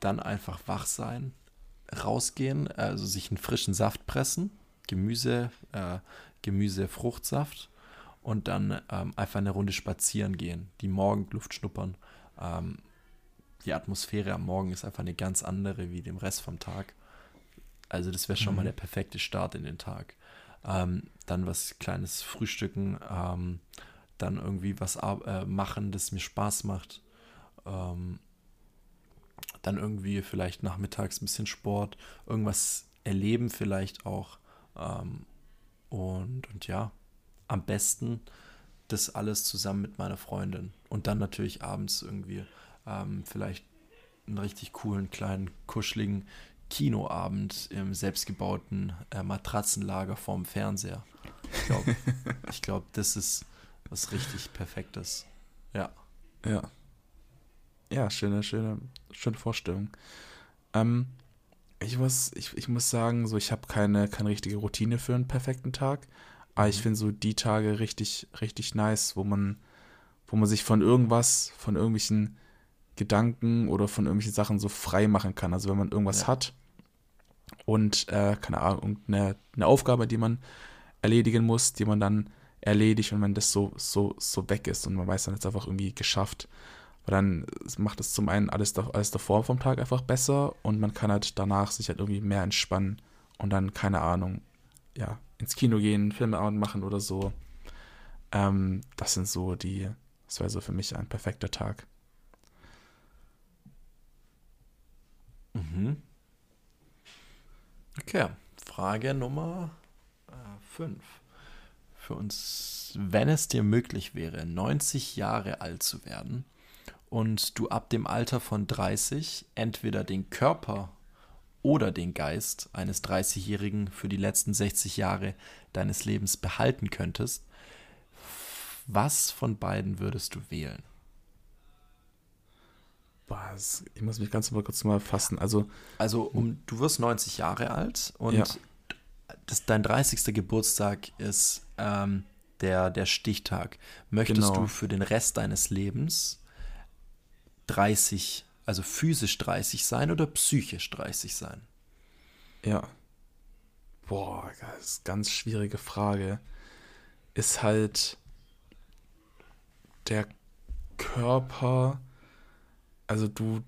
dann einfach wach sein, rausgehen, also sich einen frischen Saft pressen, Gemüse, äh, Gemüse, Fruchtsaft und dann ähm, einfach eine Runde spazieren gehen, die Morgenluft schnuppern. Ähm, die Atmosphäre am Morgen ist einfach eine ganz andere wie dem Rest vom Tag. Also das wäre schon mhm. mal der perfekte Start in den Tag. Ähm, dann was kleines Frühstücken, ähm, dann irgendwie was äh, machen, das mir Spaß macht. Ähm, dann irgendwie vielleicht nachmittags ein bisschen Sport, irgendwas erleben vielleicht auch. Ähm, und, und ja, am besten das alles zusammen mit meiner Freundin. Und dann natürlich abends irgendwie ähm, vielleicht einen richtig coolen, kleinen, kuscheligen Kinoabend im selbstgebauten äh, Matratzenlager vorm Fernseher. Ich glaube, glaub, das ist was richtig Perfektes. Ja. Ja. Ja, schöne, schöne, schöne Vorstellung. Ähm, ich muss, ich, ich muss sagen, so ich habe keine, keine richtige Routine für einen perfekten Tag. Aber ich mhm. finde so die Tage richtig, richtig nice, wo man, wo man sich von irgendwas, von irgendwelchen Gedanken oder von irgendwelchen Sachen so frei machen kann. Also wenn man irgendwas ja. hat und, äh, keine Ahnung, eine, eine Aufgabe, die man erledigen muss, die man dann erledigt, wenn man das so, so, so weg ist und man weiß dann jetzt einfach irgendwie geschafft. Weil dann macht es zum einen alles, alles davor vom Tag einfach besser und man kann halt danach sich halt irgendwie mehr entspannen und dann, keine Ahnung, ja, ins Kino gehen, Filme machen oder so. Ähm, das sind so die, das wäre so für mich ein perfekter Tag. Mhm. Okay, Frage Nummer 5. Äh, für uns, wenn es dir möglich wäre, 90 Jahre alt zu werden, und du ab dem Alter von 30 entweder den Körper oder den Geist eines 30-Jährigen für die letzten 60 Jahre deines Lebens behalten könntest, was von beiden würdest du wählen? Was? Ich muss mich ganz mal kurz mal fassen. Also, also um, du wirst 90 Jahre alt und ja. das, dein 30. Geburtstag ist ähm, der, der Stichtag. Möchtest genau. du für den Rest deines Lebens 30, also physisch 30 sein oder psychisch 30 sein? Ja. Boah, das ist eine ganz schwierige Frage. Ist halt der Körper also du,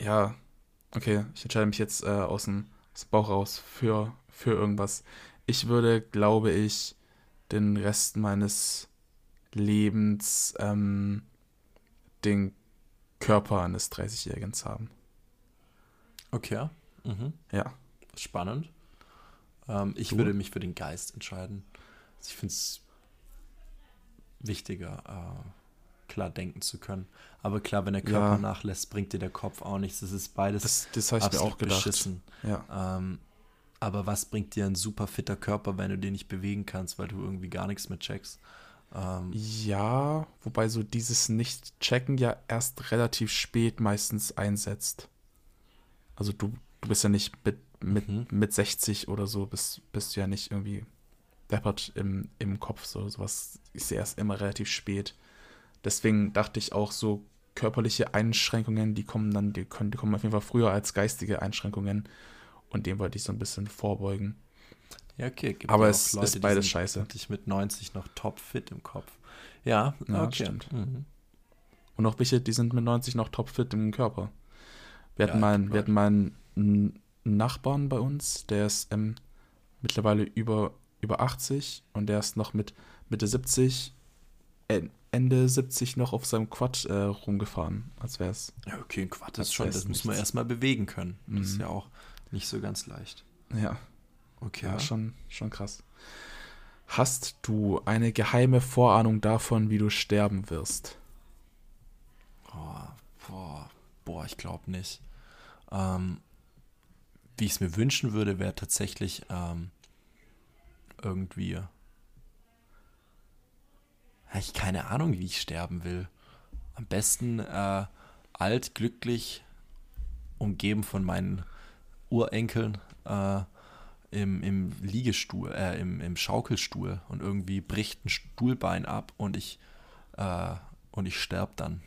ja, okay, ich entscheide mich jetzt äh, aus, dem, aus dem Bauch raus für, für irgendwas. Ich würde, glaube ich, den Rest meines Lebens ähm, den Körper eines 30-Jährigen haben. Okay. Mhm. Ja. Spannend. Ähm, ich du? würde mich für den Geist entscheiden. Also ich finde es wichtiger, äh, klar denken zu können. Aber klar, wenn der Körper ja. nachlässt, bringt dir der Kopf auch nichts. Das ist beides. Das, das habe ich mir auch gedacht. Beschissen. Ja. Ähm, aber was bringt dir ein super fitter Körper, wenn du den nicht bewegen kannst, weil du irgendwie gar nichts mehr checkst? Ähm, ja, wobei so dieses Nicht-Checken ja erst relativ spät meistens einsetzt. Also du, du bist ja nicht mit, mit, mhm. mit 60 oder so, bist, bist du ja nicht irgendwie deppert im, im Kopf. So, sowas ist ja erst immer relativ spät. Deswegen dachte ich auch so körperliche Einschränkungen, die kommen dann, die, können, die kommen auf jeden Fall früher als geistige Einschränkungen. Und dem wollte ich so ein bisschen vorbeugen. Ja, okay. Gibt Aber es Leute, ist beides scheiße. Ich mit 90 noch topfit im Kopf. Ja, ja okay. stimmt. Mhm. Und auch welche, die sind mit 90 noch topfit im Körper. Wir hatten, ja, mal, wir hatten mal einen Nachbarn bei uns, der ist ähm, mittlerweile über, über 80 und der ist noch mit Mitte 70 Ende 70 noch auf seinem Quad äh, rumgefahren, als wäre es. Ja, okay, ein Quad ist schon, das muss man erstmal bewegen können. Das mhm. ist ja auch nicht so ganz leicht. Ja. Okay. Ja, schon, schon krass. Hast du eine geheime Vorahnung davon, wie du sterben wirst? Oh, boah, boah, ich glaube nicht. Ähm, wie ich es mir wünschen würde, wäre tatsächlich ähm, irgendwie ich keine Ahnung, wie ich sterben will. Am besten äh, alt, glücklich, umgeben von meinen Urenkeln äh, im, im Liegestuhl, äh, im, im Schaukelstuhl und irgendwie bricht ein Stuhlbein ab und ich, äh, und ich sterbe dann.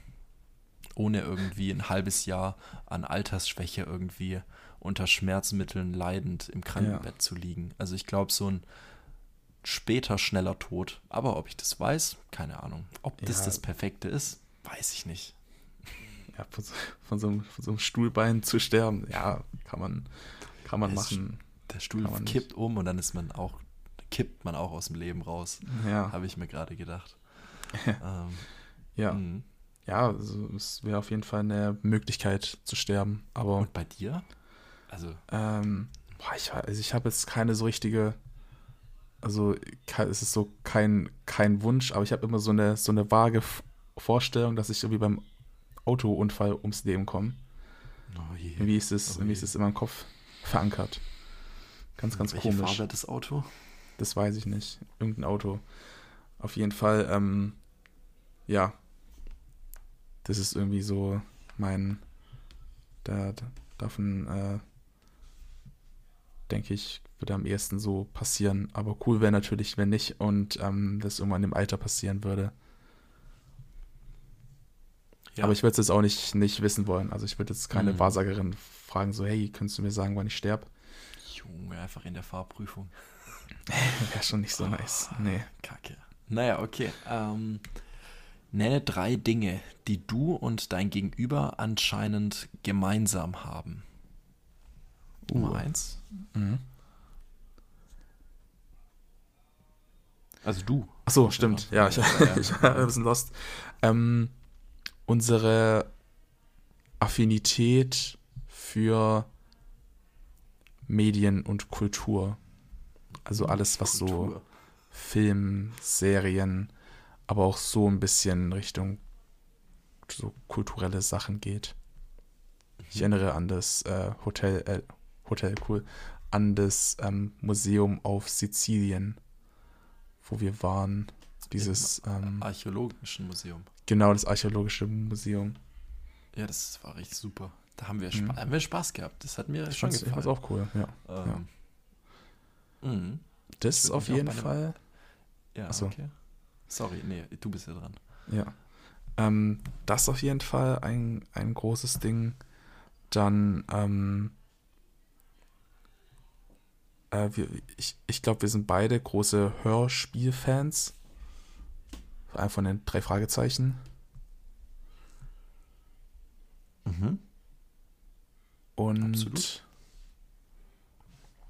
Ohne irgendwie ein halbes Jahr an Altersschwäche irgendwie unter Schmerzmitteln leidend im Krankenbett ja. zu liegen. Also ich glaube, so ein später schneller Tod. Aber ob ich das weiß, keine Ahnung. Ob das das Perfekte ist, weiß ich nicht. Ja, von so, von so, einem, von so einem, Stuhlbein zu sterben, ja, kann man, kann man machen. Der Stuhl kippt nicht. um und dann ist man auch, kippt man auch aus dem Leben raus. Ja. Habe ich mir gerade gedacht. ähm, ja. Mh. Ja, also es wäre auf jeden Fall eine Möglichkeit zu sterben. Aber und bei dir? Also. Ähm, boah, ich, also ich habe jetzt keine so richtige also es ist so kein, kein Wunsch, aber ich habe immer so eine, so eine vage Vorstellung, dass ich irgendwie beim Autounfall ums Leben komme. Oh irgendwie ist es, oh irgendwie ist es in meinem Kopf verankert. Ganz, ganz Welche komisch. Farbe das Auto? Das weiß ich nicht. Irgendein Auto. Auf jeden Fall, ähm, ja. Das ist irgendwie so mein, da, davon, äh, denke ich, würde am ehesten so passieren. Aber cool wäre natürlich, wenn nicht und ähm, das irgendwann im Alter passieren würde. Ja. Aber ich würde es jetzt auch nicht, nicht wissen wollen. Also ich würde jetzt keine mhm. Wahrsagerin fragen, so, hey, könntest du mir sagen, wann ich sterbe? Junge, einfach in der Fahrprüfung. wäre schon nicht so oh, nice. Nee. Kacke. Naja, okay. Ähm, nenne drei Dinge, die du und dein Gegenüber anscheinend gemeinsam haben. Nummer uh. eins. Mhm. Also du. Ach so, stimmt. Ja, ich, ich war ein bisschen lost. Ähm, unsere Affinität für Medien und Kultur. Also alles, was so Kultur. Film, Serien, aber auch so ein bisschen Richtung so kulturelle Sachen geht. Ich erinnere an das äh, Hotel, äh, Hotel, cool, an das ähm, Museum auf Sizilien, wo wir waren. Dieses, ähm, Archäologischen Museum. genau, das archäologische Museum. Ja, das war richtig super. Da haben wir, Mhm. Haben wir Spaß gehabt. Das hat mir Ich schon gefallen. fand's auch cool, ja. Ähm, mhm. Das würd auf jeden Fall. Ja, Ach so. okay. Sorry, nee, du bist ja dran. Ja. Ähm, das auf jeden Fall ein, ein großes Ding. Dann, ähm, äh, wir, ich, ich glaube, wir sind beide große Hörspielfans. Einer von den drei Fragezeichen. Mhm. Und Absolut.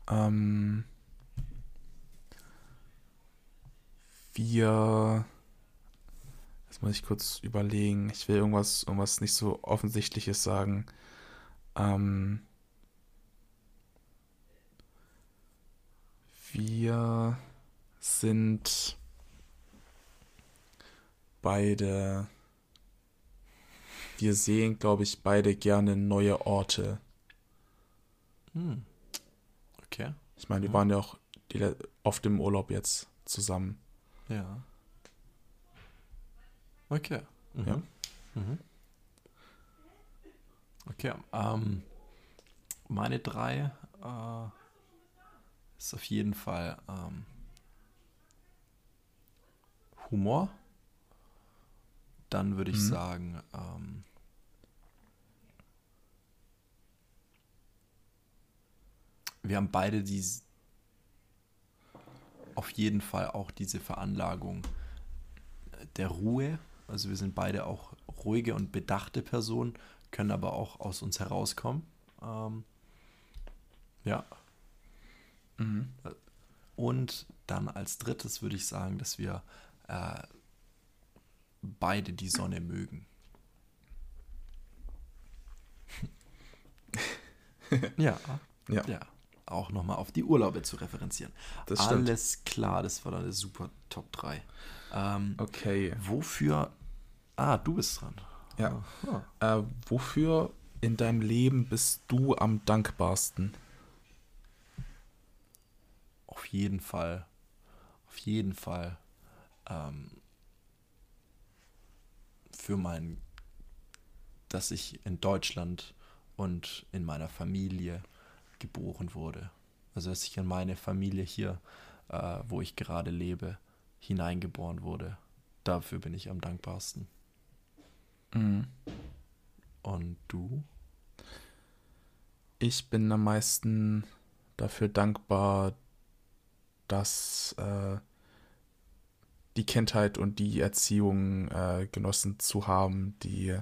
ähm, wir jetzt muss ich kurz überlegen. Ich will irgendwas, irgendwas nicht so offensichtliches sagen. Ähm, wir sind beide wir sehen, glaube ich, beide gerne neue Orte. Hm. Okay. Ich meine, wir Mhm. waren ja auch die, oft im Urlaub jetzt zusammen. Ja. Okay. Mhm. Ja. Mhm. Okay. Ähm, meine drei äh, ist auf jeden Fall ähm, Humor. Dann würde ich Mhm. sagen, ähm, wir haben beide die auf jeden Fall auch diese Veranlagung der Ruhe. Also wir sind beide auch ruhige und bedachte Personen, können aber auch aus uns herauskommen. Ähm, ja. Mhm. Und dann als drittes würde ich sagen, dass wir äh, beide die Sonne mögen. ja, Ja, ja. Auch nochmal auf die Urlaube zu referenzieren. das stimmt. Alles klar, das war dann eine super Top 3. Ähm, Okay. Wofür. Ah, du bist dran. Ja. Ah. Äh, wofür in deinem Leben bist du am dankbarsten? Auf jeden Fall. Auf jeden Fall. Ähm, für mein. Dass ich in Deutschland und in meiner Familie geboren wurde. Also, dass ich in meine Familie hier, äh, wo ich gerade lebe, hineingeboren wurde. Dafür bin ich am dankbarsten. Mhm. Und du? Ich bin am meisten dafür dankbar, dass äh, die Kindheit und die Erziehung äh, genossen zu haben, die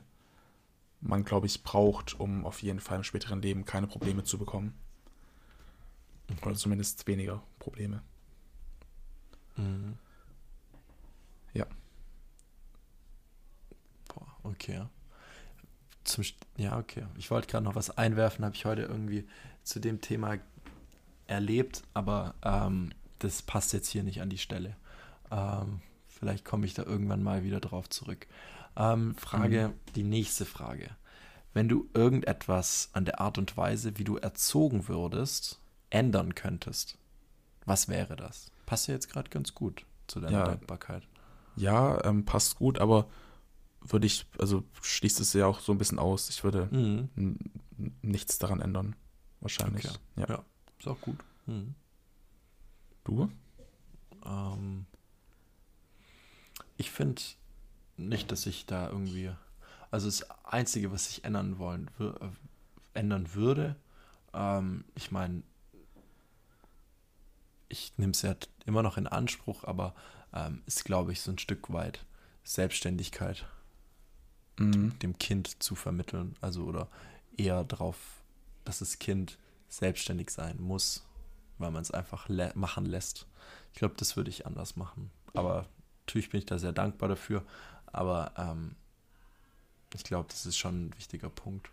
man, glaube ich, braucht, um auf jeden Fall im späteren Leben keine Probleme zu bekommen. Oder zumindest weniger Probleme. Mhm. Ja. Boah, okay. Zum, ja, okay. Ich wollte gerade noch was einwerfen, habe ich heute irgendwie zu dem Thema erlebt, aber ähm, das passt jetzt hier nicht an die Stelle. Ähm, vielleicht komme ich da irgendwann mal wieder drauf zurück. Ähm, Frage, die nächste Frage. Wenn du irgendetwas an der Art und Weise, wie du erzogen würdest, ändern könntest, was wäre das? Passt ja jetzt gerade ganz gut zu deiner Ja. Dankbarkeit. Ja, ähm, passt gut, aber würde ich, also schließt es ja auch so ein bisschen aus. Ich würde Mhm. nichts daran ändern. Wahrscheinlich. Okay. Ja. Ja. Ist auch gut. Mhm. Du? Ähm, ich finde nicht, dass ich da irgendwie. Also das Einzige, was ich ändern wollen äh, ändern würde, ähm, ich meine, ich nehme es ja immer noch in Anspruch, aber ähm, ist, glaube ich, so ein Stück weit Selbstständigkeit Mhm. dem Kind zu vermitteln. Also oder eher darauf, dass das Kind selbstständig sein muss, weil man es einfach lä machen lässt. Ich glaube, das würde ich anders machen. Aber natürlich bin ich da sehr dankbar dafür. Aber ähm, ich glaube, das ist schon ein wichtiger Punkt.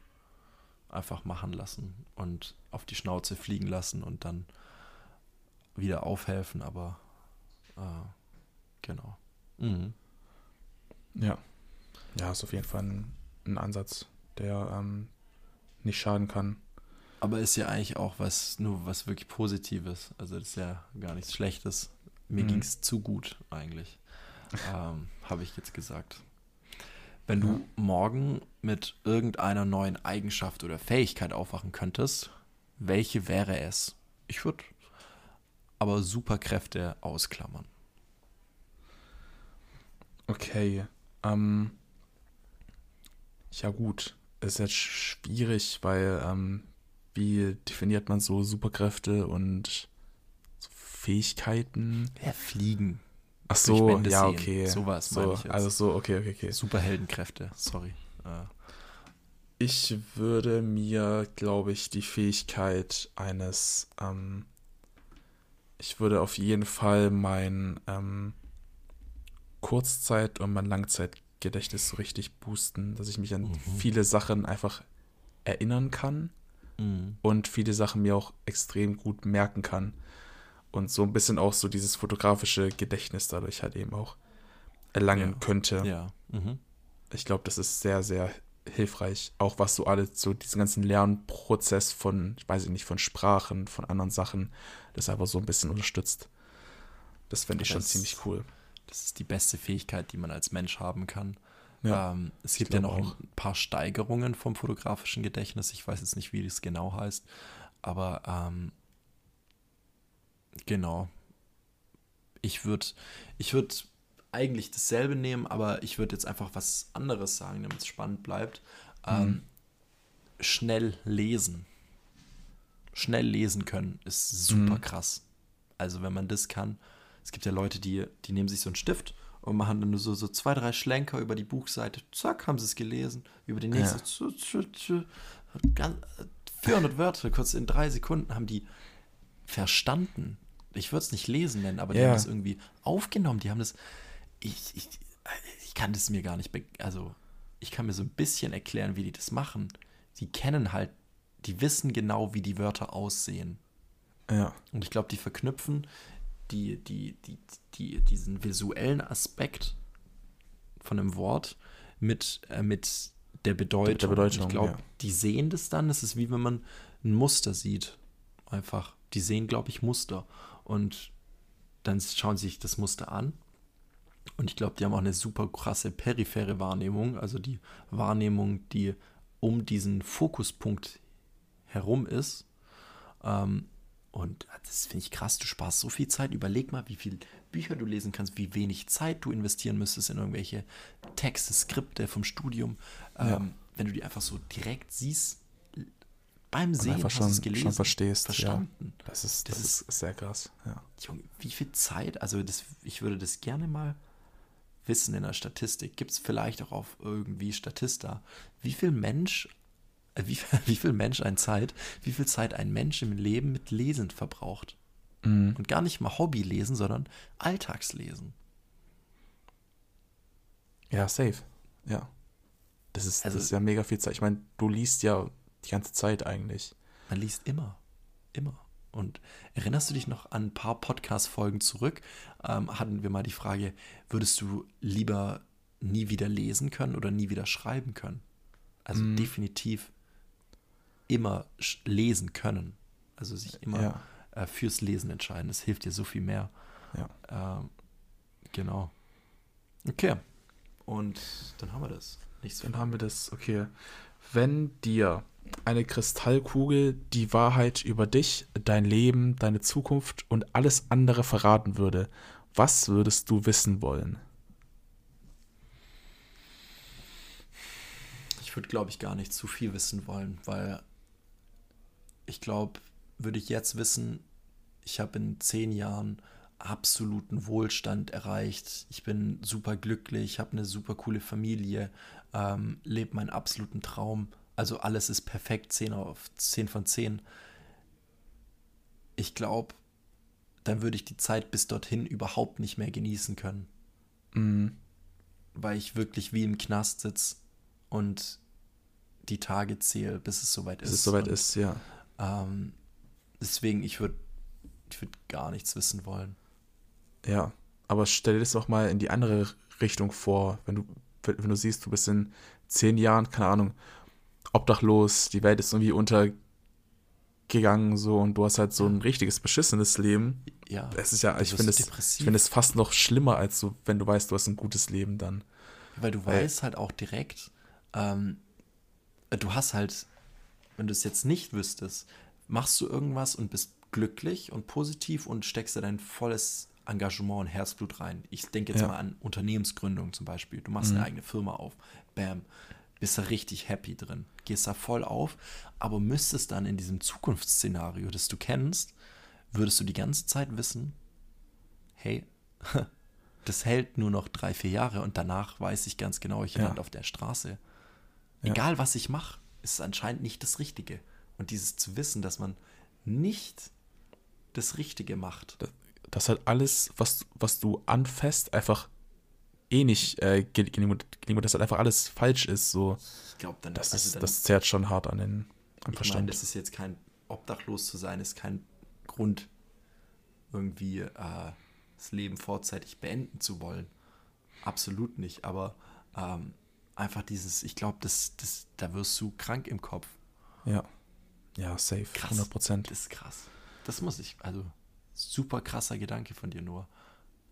einfach machen lassen und auf die Schnauze fliegen lassen und dann wieder aufhelfen, aber äh, genau. Mhm. Ja. Ja, ist auf jeden Fall ein, ein Ansatz, der ähm, nicht schaden kann. Aber ist ja eigentlich auch was, nur was wirklich Positives. Also das ist ja gar nichts Schlechtes. Mir mhm. ging es zu gut eigentlich, ähm, habe ich jetzt gesagt. Wenn du ja. morgen mit irgendeiner neuen Eigenschaft oder Fähigkeit aufwachen könntest, welche wäre es? Ich würde aber Superkräfte ausklammern. Okay. Ähm, ja gut, ist jetzt schwierig, weil ähm, wie definiert man so Superkräfte und so Fähigkeiten? Ja, fliegen. Ach so, ja, okay. Sowas so, meine ich jetzt. Also so, okay, okay, okay. Superheldenkräfte, sorry. Uh. Ich würde mir, glaube ich, die Fähigkeit eines, ähm, ich würde auf jeden Fall mein ähm, Kurzzeit- und mein Langzeitgedächtnis so richtig boosten, dass ich mich an mhm. viele Sachen einfach erinnern kann mhm. und viele Sachen mir auch extrem gut merken kann und so ein bisschen auch so dieses fotografische Gedächtnis dadurch halt eben auch erlangen ja. könnte. Ja. Mhm. Ich glaube, das ist sehr, sehr hilfreich. Auch was so alles, so diesen ganzen Lernprozess von, ich weiß nicht, von Sprachen, von anderen Sachen, das einfach so ein bisschen unterstützt. Das fände ich das, schon ziemlich cool. Das ist die beste Fähigkeit, die man als Mensch haben kann. Ja, ähm, es gibt ja noch auch. ein paar Steigerungen vom fotografischen Gedächtnis. Ich weiß jetzt nicht, wie das genau heißt, aber ähm, Genau. Ich würde ich würd eigentlich dasselbe nehmen, aber ich würde jetzt einfach was anderes sagen, damit es spannend bleibt. Ähm, mhm. schnell lesen. Schnell lesen können ist super mhm. krass. Also wenn man das kann, es gibt ja Leute, die, die nehmen sich so einen Stift und machen dann nur so, so zwei, drei Schlenker über die Buchseite. Zack, haben sie es gelesen. Über die nächste. Ja. 400 Wörter, kurz in drei Sekunden haben die verstanden ich würde es nicht lesen nennen, aber die ja. haben das irgendwie aufgenommen. Die haben das, ich, ich, ich kann das mir gar nicht, also ich kann mir so ein bisschen erklären, wie die das machen. Die kennen halt, die wissen genau, wie die Wörter aussehen. Ja. Und ich glaube, die verknüpfen die, die, die, die, diesen visuellen Aspekt von einem Wort mit, äh, mit der Bedeutung. Der Bedeutung ich glaube, ja. die sehen das dann. Es ist wie wenn man ein Muster sieht. Einfach. Die sehen, glaube ich, Muster. Und dann schauen sie sich das Muster an. Und ich glaube, die haben auch eine super krasse periphere Wahrnehmung, also die Wahrnehmung, die um diesen Fokuspunkt herum ist. Ähm, und das finde ich krass, du sparst so viel Zeit. Überleg mal, wie viele Bücher du lesen kannst, wie wenig Zeit du investieren müsstest in irgendwelche Texte, Skripte vom Studium. Ja. Ähm, wenn du die einfach so direkt siehst, beim Sehen einfach schon, hast gelesen, schon verstehst. Verstanden. Ja. Das, ist, das, das ist, sehr krass. Ja. Junge, wie viel Zeit, also das, ich würde das gerne mal wissen in der Statistik. Gibt es vielleicht auch auf irgendwie Statista, wie viel Mensch, äh, wie, wie viel Mensch ein Zeit, wie viel Zeit ein Mensch im Leben mit Lesen verbraucht. Mhm. Und gar nicht mal Hobbylesen, sondern Alltagslesen. Ja, safe. Ja. Das ist, also, das ist ja mega viel Zeit. Ich meine, du liest ja die ganze Zeit eigentlich. Man liest immer. Immer. Und erinnerst du dich noch an ein paar Podcast-Folgen zurück? Ähm, hatten wir mal die Frage, würdest du lieber nie wieder lesen können oder nie wieder schreiben können? Also mm. definitiv immer lesen können. Also sich immer ja. äh, fürs Lesen entscheiden. Das hilft dir so viel mehr. Ja. Ähm, genau. Okay. Und dann haben wir das. Nichts dann haben wir das. Okay. Wenn dir eine Kristallkugel die Wahrheit über dich, dein Leben, deine Zukunft und alles andere verraten würde, was würdest du wissen wollen? Ich würde, glaube ich, gar nicht zu viel wissen wollen, weil ich glaube, würde ich jetzt wissen, ich habe in zehn Jahren absoluten Wohlstand erreicht. Ich bin super glücklich, habe eine super coole Familie, ähm, lebe meinen absoluten Traum also alles ist perfekt, 10 auf 10 von 10. Ich glaube, dann würde ich die Zeit bis dorthin überhaupt nicht mehr genießen können. Mhm. Weil ich wirklich wie im Knast sitze und die Tage zähle, bis es soweit Bis ist. es soweit Und, ist, ja. Ähm, deswegen, ich würde ich würd gar nichts wissen wollen. Ja. Aber stell dir das auch mal in die andere Richtung vor, wenn du, wenn du siehst, du bist in zehn Jahren, keine Ahnung, obdachlos, die Welt ist irgendwie untergegangen, so, und du hast halt so ein richtiges beschissenes Leben. Ja, Es ist ja, ich finde es, ich finde es fast noch schlimmer, als so, wenn du weißt, du hast ein gutes Leben dann. Weil du Weil- weißt halt auch direkt, ähm, du hast halt, wenn du es jetzt nicht wüsstest, machst du irgendwas und bist glücklich und positiv und steckst da dein volles Engagement und Herzblut rein. Ich denke jetzt Ja. mal an Unternehmensgründung zum Beispiel. Du machst Mhm. eine eigene Firma auf. Bam. Bist da richtig happy drin. Gehst da voll auf, aber müsstest dann in diesem Zukunftsszenario, das du kennst, würdest du die ganze Zeit wissen, hey, das hält nur noch drei, vier Jahre und danach weiß ich ganz genau, ich Ja. lande auf der Straße. Ja. Egal was ich mache, ist anscheinend nicht das Richtige. Und dieses zu wissen, dass man nicht das Richtige macht. dass halt alles, was, was du anfasst, einfach eh nicht äh, dass halt einfach alles falsch ist. So, Ich glaube, dann, das, also ist, dann das zerrt schon hart an den am ich meine, Verstand. das ist jetzt kein obdachlos zu sein, ist kein Grund, irgendwie äh, das Leben vorzeitig beenden zu wollen. Absolut nicht. Aber ähm, einfach dieses, ich glaube, das, das, da wirst du krank im Kopf. ja. Ja, safe. Krass. 100 Prozent. Das ist krass. Das muss ich, also super krasser Gedanke von dir nur.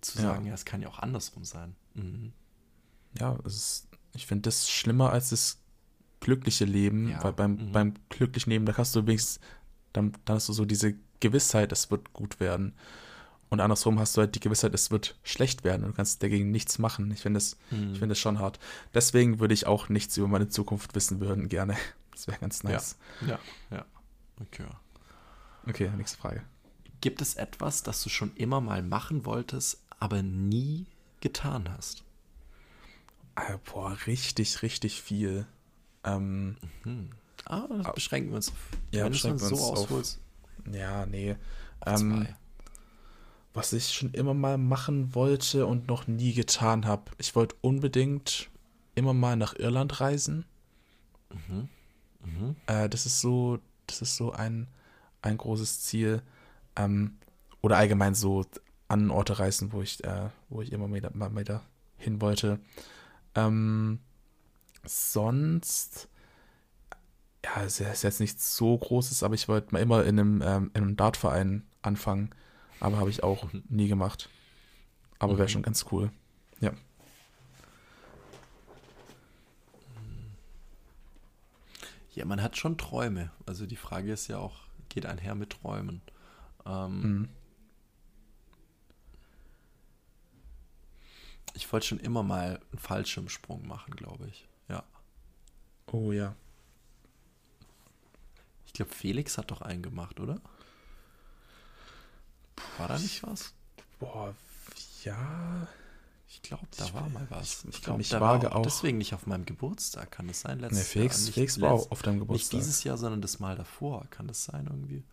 Zu Ja. sagen, ja, es kann ja auch andersrum sein. Mhm. Ja, ist, ich finde das schlimmer als das glückliche Leben, Ja, weil beim, mhm. beim glücklichen Leben, da hast du wenigstens, dann, dann hast du so diese Gewissheit, es wird gut werden. Und andersrum hast du halt die Gewissheit, es wird schlecht werden und du kannst dagegen nichts machen. Ich finde das, Mhm. ich finde das schon hart. Deswegen würde ich auch nichts über meine Zukunft wissen würden, gerne. Das wäre ganz nice. Ja, ja. Okay. Okay, nächste Frage. Gibt es etwas, das du schon immer mal machen wolltest, aber nie getan hast? Ah, boah, richtig, richtig viel. Ähm, Ah, das beschränken wir uns auf. Ja, wenn du es dann beschränken wir so uns auf ja, nee. Ähm, was ich schon immer mal machen wollte und noch nie getan habe. Ich wollte unbedingt immer mal nach Irland reisen. Mhm. Äh, das ist so, das ist so ein, ein großes Ziel. Ähm, oder allgemein so an Orte reisen, wo ich, äh, wo ich immer wieder, mal wieder hin wollte. Ähm, sonst, ja, es ist jetzt nichts so Großes, aber ich wollte mal immer in einem, ähm, in einem Dartverein anfangen. Aber habe ich auch nie gemacht. Aber wäre Mhm. schon ganz cool. Ja. Ja, man hat schon Träume. Also die Frage ist ja auch, geht einher mit Träumen. Ähm, Mhm. Ich wollte schon immer mal einen Fallschirmsprung machen, glaube ich. Ja. Oh ja. Ich glaube, Felix hat doch einen gemacht, oder? War da nicht was? Boah, ja. Ich glaube, da Ich war mal was. ich- ich glaub, mich da vage war auch- Deswegen nicht auf meinem Geburtstag, kann das sein? Letztes Ne, Felix, Jahr. Nicht Felix war auch auf deinem Nicht Geburtstag. dieses Jahr, sondern das Mal davor. Kann das sein irgendwie?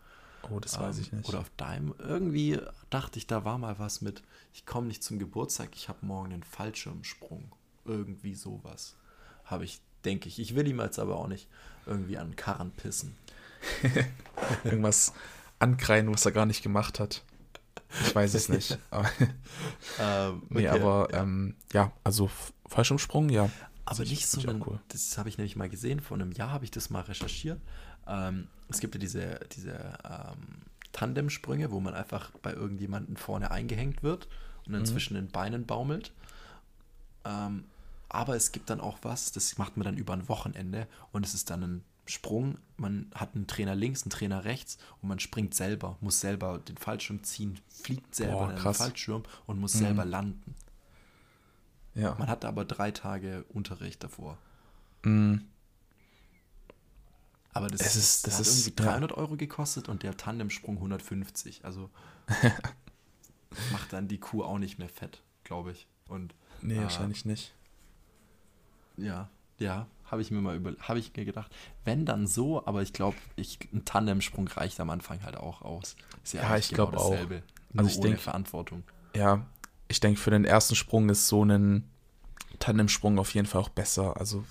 Oh, das weiß Ähm, ich nicht. Oder auf deinem. Irgendwie dachte ich, da war mal was mit, ich komme nicht zum Geburtstag, ich habe morgen einen Fallschirmsprung. Irgendwie sowas. Habe ich, denke ich. Ich will ihm jetzt aber auch nicht irgendwie an Karren pissen. Irgendwas ankreien, was er gar nicht gemacht hat. Ich weiß es nicht. Ähm, nee, okay, aber ja. ähm, ja, also Fallschirmsprung, ja. Aber nicht so einen, cool. das habe ich nämlich mal gesehen, vor einem Jahr habe ich das mal recherchiert. Ähm, es gibt ja diese, diese ähm, Tandemsprünge, wo man einfach bei irgendjemanden vorne eingehängt wird und dann Mhm. zwischen den Beinen baumelt. Ähm, aber es gibt dann auch was, das macht man dann über ein Wochenende und es ist dann ein Sprung. Man hat einen Trainer links, einen Trainer rechts und man springt selber, muss selber den Fallschirm ziehen, fliegt selber Boah, in den. Fallschirm und muss Mhm. selber landen. Ja. Man hat aber drei Tage Unterricht davor. Mm, Aber das, Es ist- das hat ist- irgendwie ja. 300 Euro gekostet und der Tandemsprung 150. Also macht dann die Kuh auch nicht mehr fett, glaube ich. Und nee, Ah. wahrscheinlich nicht. ja, ja, habe ich mir mal über, habe ich mir gedacht, wenn dann so, aber ich glaube, ich, ein Tandemsprung reicht am Anfang halt auch aus. Ist Ja, eigentlich ich glaub auch. Nur Also ich ohne denk- Verantwortung. Ja, ich denke, für den ersten Sprung ist so ein Tandemsprung auf jeden Fall auch besser. Also,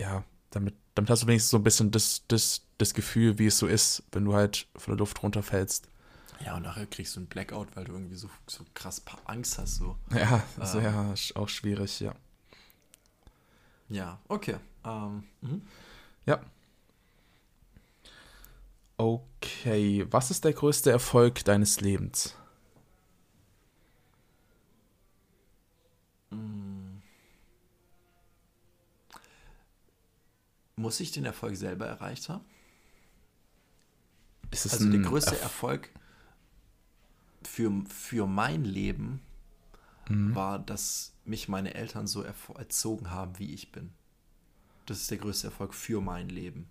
ja, damit damit hast du wenigstens so ein bisschen das, das, das Gefühl, wie es so ist, wenn du halt von der Luft runterfällst. Ja, und nachher kriegst du einen Blackout, weil du irgendwie so, so krass Angst hast. So. Ja, ähm, ja, auch schwierig, ja. Ja, okay. Ähm, mhm. ja. Okay, was ist der größte Erfolg deines Lebens? Hm. Muss ich den Erfolg selber erreicht haben? Ist also der größte Erf Erfolg für, für mein Leben mhm. war, dass mich meine Eltern so erzogen haben, wie ich bin. Das ist der größte Erfolg für mein Leben.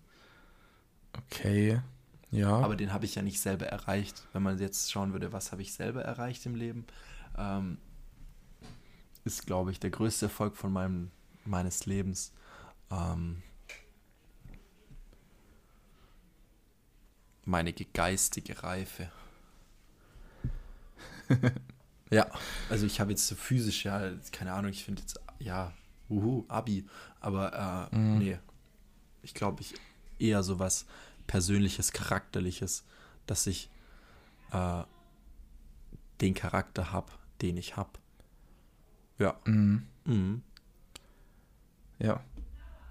Okay, ja. Aber den habe ich ja nicht selber erreicht. Wenn man jetzt schauen würde, was habe ich selber erreicht im Leben, ähm, ist, glaube ich, der größte Erfolg von meinem, meines Lebens. Ähm, meine geistige Reife. ja, also ich habe jetzt so physisch, ja, keine Ahnung, ich finde jetzt, ja, uhu, Abi, aber äh, mhm. nee, ich glaube, ich eher so was Persönliches, Charakterliches, dass ich äh, den Charakter habe, den ich habe. Ja. Mhm. Mhm. Ja.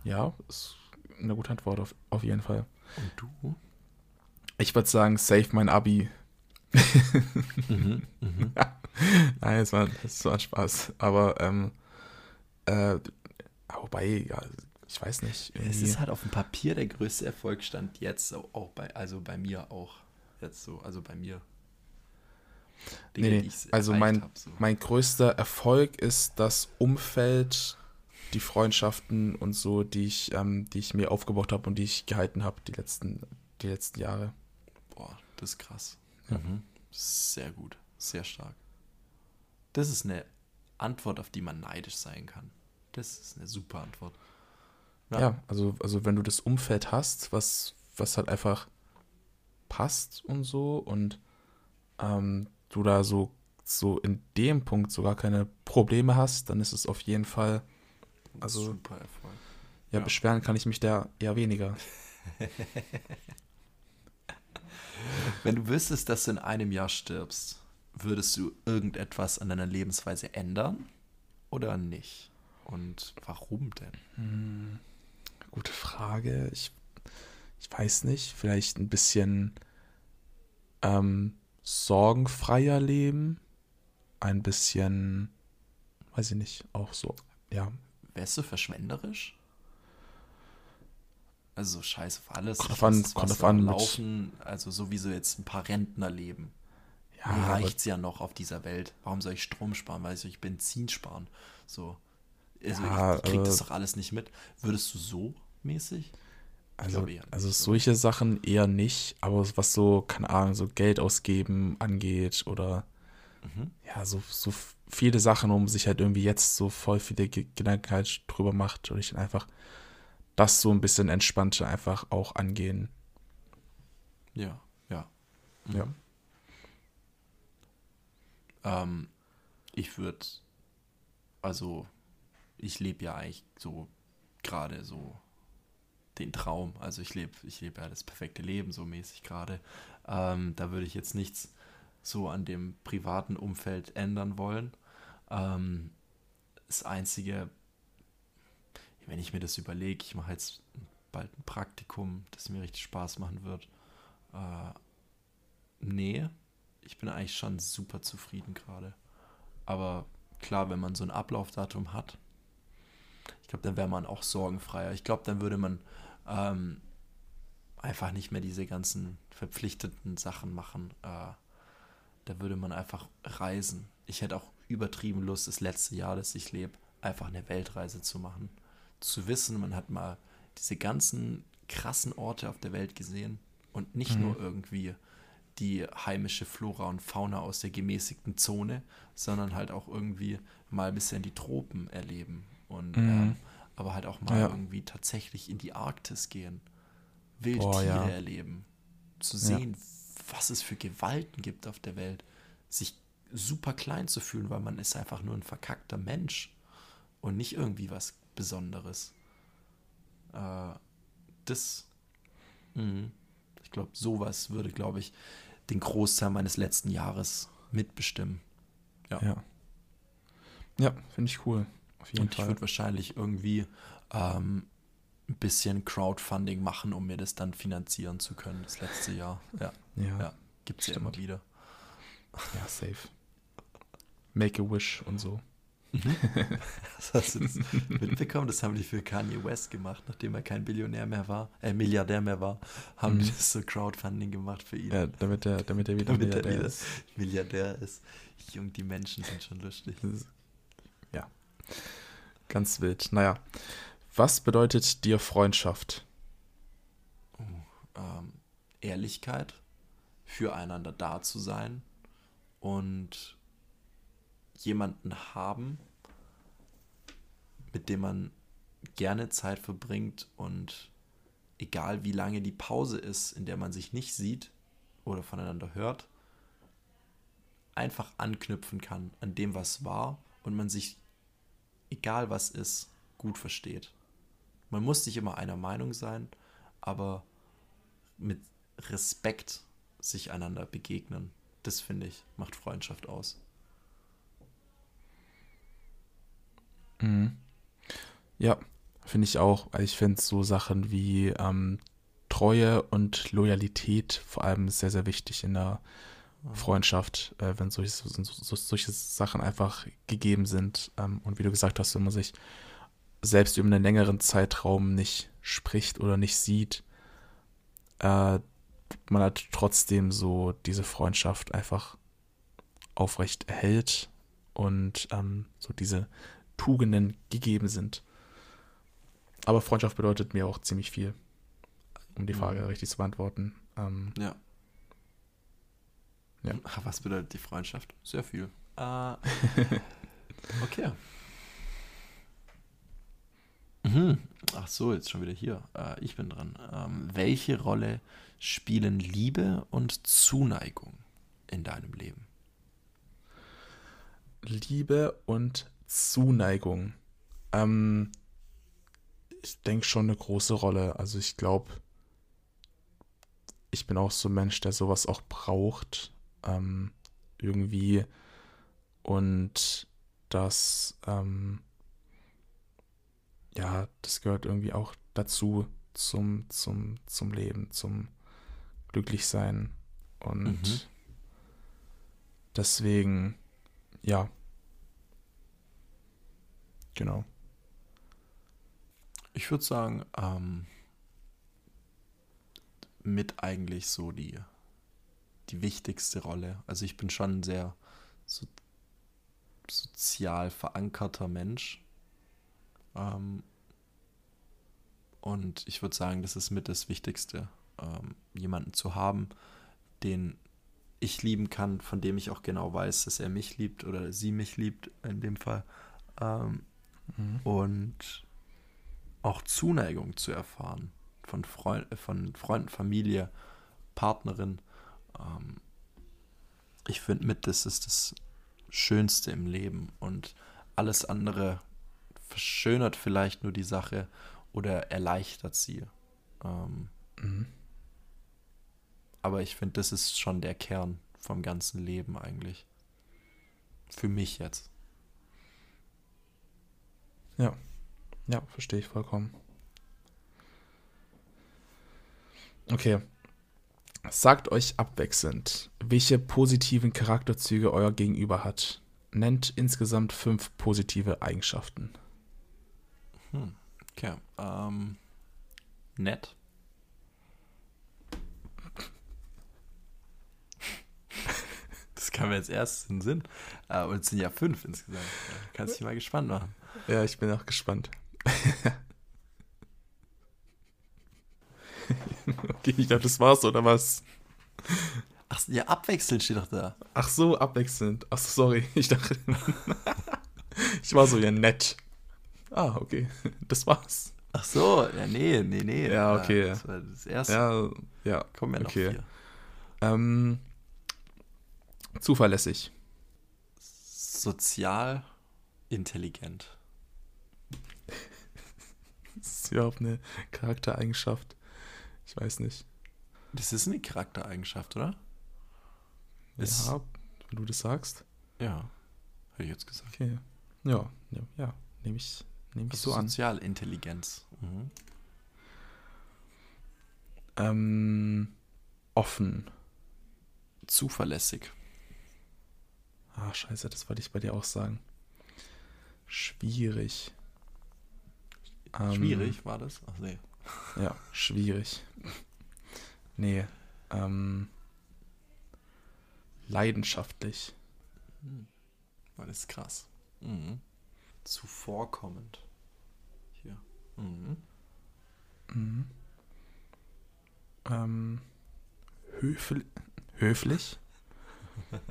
Ja, ist eine gute Antwort auf, auf jeden Fall. Und du? Ich würde sagen, save mein Abi. mhm, mhm. Ja. Nein, es war, es war Spaß. Aber, ähm, äh, wobei, ja, ich weiß nicht. Irgendwie. Es ist halt auf dem Papier der größte Erfolgsstand jetzt, auch bei, also bei mir auch. Jetzt so, also bei mir. Dinge, nee, nee. also mein, hab, so. mein größter Erfolg ist das Umfeld, die Freundschaften und so, die ich, ähm, die ich mir aufgebaut habe und die ich gehalten habe die letzten, die letzten Jahre. Boah, das ist krass. Ja. Mhm. Sehr gut, sehr stark. Das ist eine Antwort, auf die man neidisch sein kann. Das ist eine super Antwort. Ja, ja also, also wenn du das Umfeld hast, was, was halt einfach passt und so und ähm, du da so, so in dem Punkt sogar keine Probleme hast, dann ist es auf jeden Fall. Also, Super Erfolg. Ja, ja, beschweren kann ich mich da eher weniger. Wenn du wüsstest, dass du in einem Jahr stirbst, würdest du irgendetwas an deiner Lebensweise ändern oder nicht? Und warum denn? Hm, gute Frage. Ich, ich weiß nicht. Vielleicht ein bisschen ähm, sorgenfreier leben, ein bisschen, weiß ich nicht, auch so, ja. Wärst du verschwenderisch? Also scheiß auf alles. Kommt an, kommt auf an laufen, also so wie so jetzt ein paar Rentner leben. Ja, Mir reicht's ja noch auf dieser Welt. Warum soll ich Strom sparen? Weil soll ich Benzin sparen? So. Also ja, ich krieg das doch alles nicht mit. Würdest du so mäßig? Also, also solche Sachen eher nicht, aber was so, keine Ahnung, so Geld ausgeben angeht oder mhm. ja, so, so viele Sachen, um sich halt irgendwie jetzt so voll viele Gedanken halt drüber macht und ich dann einfach das so ein bisschen entspannter einfach auch angehen. Ja, ja. Mhm. Ja. Ähm, ich würde, also ich lebe ja eigentlich so gerade so den Traum. Also ich lebe ich lebe ja das perfekte Leben so mäßig gerade. Ähm, da würde ich jetzt nichts so an dem privaten Umfeld ändern wollen. Ähm, das Einzige, wenn ich mir das überlege, ich mache jetzt bald ein Praktikum, das mir richtig Spaß machen wird. Äh, nee, ich bin eigentlich schon super zufrieden gerade. Aber klar, wenn man so ein Ablaufdatum hat, ich glaube, dann wäre man auch sorgenfreier. Ich glaube, dann würde man ähm, einfach nicht mehr diese ganzen verpflichteten Sachen machen. Äh, da würde man einfach reisen. Ich hätte auch übertrieben Lust, das letzte Jahr, das ich lebe, einfach eine Weltreise zu machen. Zu wissen, man hat mal diese ganzen krassen Orte auf der Welt gesehen und nicht mhm. nur irgendwie die heimische Flora und Fauna aus der gemäßigten Zone, sondern halt auch irgendwie mal ein bisschen die Tropen erleben und mhm. ähm, aber halt auch mal ja. irgendwie tatsächlich in die Arktis gehen, Wildtiere ja. erleben, zu sehen, ja. was es für Gewalten gibt auf der Welt, sich super klein zu fühlen, weil man ist einfach nur ein verkackter Mensch und nicht irgendwie was Besonderes. Äh, das, mh, ich glaube, sowas würde, glaube ich, den Großteil meines letzten Jahres mitbestimmen. Ja. Ja, ja finde ich cool. Auf jeden Und ich Fall. würde wahrscheinlich irgendwie ähm, ein bisschen Crowdfunding machen, um mir das dann finanzieren zu können, das letzte Jahr. Ja, ja, ja. gibt es ja immer wieder. ja, safe. Make a wish und so. Hast du das mitbekommen? Das haben die für Kanye West gemacht, nachdem er kein Billionär mehr war, äh, Milliardär mehr war, haben die Mhm. das so Crowdfunding gemacht für ihn. Ja, damit er, damit er wieder damit er Milliardär wieder ist. Milliardär ist. Jung, die Menschen sind schon lustig. Ja. Ganz wild. Naja. Was bedeutet dir Freundschaft? ähm, Ehrlichkeit, füreinander da zu sein und jemanden haben, mit dem man gerne Zeit verbringt und egal wie lange die Pause ist, in der man sich nicht sieht oder voneinander hört, einfach anknüpfen kann an dem, was war und man sich, egal was ist, gut versteht. Man muss nicht immer einer Meinung sein, aber mit Respekt sich einander begegnen. Das finde ich, macht Freundschaft aus. Mhm. Ja, finde ich auch. weil Ich finde so Sachen wie ähm, Treue und Loyalität vor allem sehr, sehr wichtig in der Freundschaft, äh, wenn solche, so, so, solche Sachen einfach gegeben sind. Ähm, und wie du gesagt hast, wenn man sich selbst über einen längeren Zeitraum nicht spricht oder nicht sieht, äh, man hat trotzdem so diese Freundschaft einfach aufrecht erhält und ähm, so diese Tugenden gegeben sind. Aber Freundschaft bedeutet mir auch ziemlich viel, um die Frage Mhm. richtig zu beantworten. Ähm, Ja. Ja. Was bedeutet die Freundschaft? Sehr viel. Äh, okay. Mhm. Ach so, jetzt schon wieder hier. Äh, ich bin dran. Ähm, welche Rolle spielen Liebe und Zuneigung in deinem Leben? Liebe und Zuneigung. Ähm, ich denke schon eine große Rolle. Also ich glaube, ich bin auch so ein Mensch, der sowas auch braucht. Ähm, irgendwie. Und das, ähm, ja, das gehört irgendwie auch dazu zum, zum, zum Leben, zum Glücklichsein. Und Mhm. deswegen, ja. Genau. Ich würde sagen, ähm, mit eigentlich so die, die wichtigste Rolle. Also ich bin schon ein sehr so, sozial verankerter Mensch. Ähm, und ich würde sagen, das ist mit das Wichtigste, ähm, jemanden zu haben, den ich lieben kann, von dem ich auch genau weiß, dass er mich liebt oder sie mich liebt in dem Fall. Ähm, Mhm. und auch Zuneigung zu erfahren von, Freund, äh, von Freunden, Familie, Partnerin. Ähm, ich finde mit, das ist das Schönste im Leben und alles andere verschönert vielleicht nur die Sache oder erleichtert sie. Ähm, Mhm. aber ich finde, das ist schon der Kern vom ganzen Leben eigentlich. Für mich jetzt. Ja. Ja, verstehe ich vollkommen. Okay. Sagt euch abwechselnd, welche positiven Charakterzüge euer Gegenüber hat. Nennt insgesamt fünf positive Eigenschaften. Hm. Okay. Ähm, nett. Das kam mir jetzt erst in den Sinn. Äh, und es sind ja fünf insgesamt. Da kannst du dich mal gespannt machen. Ja, ich bin auch gespannt. okay, ich dachte, das war's, oder was? Ach, ja, abwechselnd steht doch da. Ach so, abwechselnd. Ach so, sorry. Ich dachte. ich war so ja nett. Ah, okay. Das war's. Ach so, ja, nee, nee, nee. Ja, okay. Äh, Das war das erste. Ja, ja. Kommen ja noch okay. vier. Ähm, zuverlässig. Sozial intelligent. Das ist überhaupt eine Charaktereigenschaft. Ich weiß nicht. Das ist eine Charaktereigenschaft, oder? Ist, ja, wenn du das sagst. Ja, hätte ich jetzt gesagt. Okay. Ja, ja, ja. nehme ich, nehm ich also so an. Sozialintelligenz. Mhm. Ähm, offen. Zuverlässig. Ah, scheiße, das wollte ich bei dir auch sagen. Schwierig. Schwierig ähm, war das? Ach nee. Ja, schwierig. Nee. Ähm, leidenschaftlich. Hm. Das ist krass. Mhm. Zuvorkommend. Hier. Mhm. Mhm. Ähm, höfl höflich.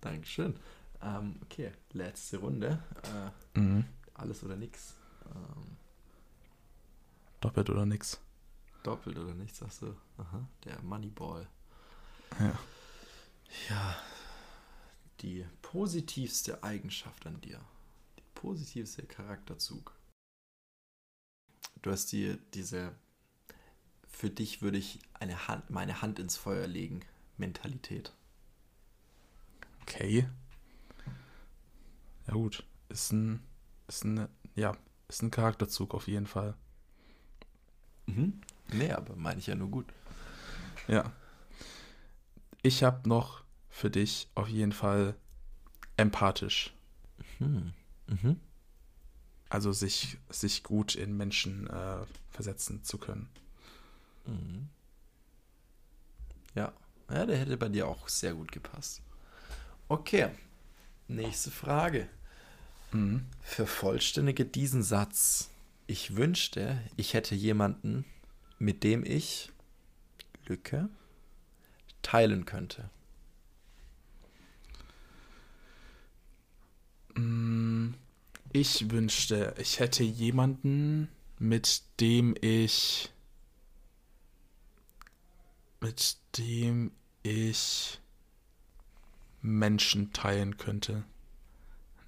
Dankeschön. Ähm, okay, letzte Runde. Äh, mhm. Alles oder nix. Ähm, Doppelt oder nix. Doppelt oder nichts, sagst du. Aha, der Moneyball. Ja. Ja, die positivste Eigenschaft an dir. Die positivste Charakterzug. Du hast dir diese, für dich würde ich eine Hand, meine Hand ins Feuer legen, Mentalität. Okay. Ja gut, ist ein, ist ein, ja, ist ein Charakterzug auf jeden Fall. Mhm. Nee, aber meine ich ja nur gut. Ja. Ich habe noch für dich auf jeden Fall empathisch. Mhm. Mhm. Also sich, sich gut in Menschen äh, versetzen zu können. Mhm. Ja. ja, der hätte bei dir auch sehr gut gepasst. Okay, nächste Frage. Mhm. Vervollständige diesen Satz. Ich wünschte, ich hätte jemanden, mit dem ich Lücke teilen könnte. Mm, ich wünschte, ich hätte jemanden, mit dem ich mit dem ich Menschen teilen könnte.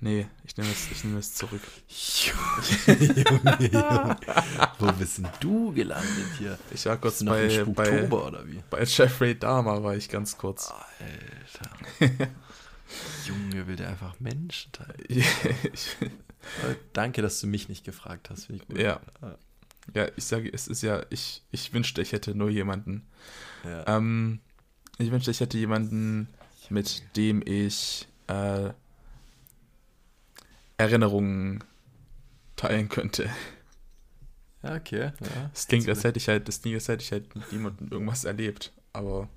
Nee, ich nehme es, ich nehme es zurück. Junge, Junge. Wo bist denn du gelandet hier? Ich war kurz bei, bei, oder wie? bei Jeffrey Dahmer, war ich ganz kurz. Alter. Junge, will der einfach Menschen teilen. Danke, dass du mich nicht gefragt hast, finde ich gut. Ja. Ja, ich sage, es ist ja, ich, ich wünschte, ich hätte nur jemanden. Ja. Ähm, ich wünschte, ich hätte jemanden, mit dem ich äh, Erinnerungen teilen könnte. Ja, okay. Ja. Das klingt, als hätte ich halt, das klingt, als hätte ich halt mit niemandem irgendwas erlebt, aber.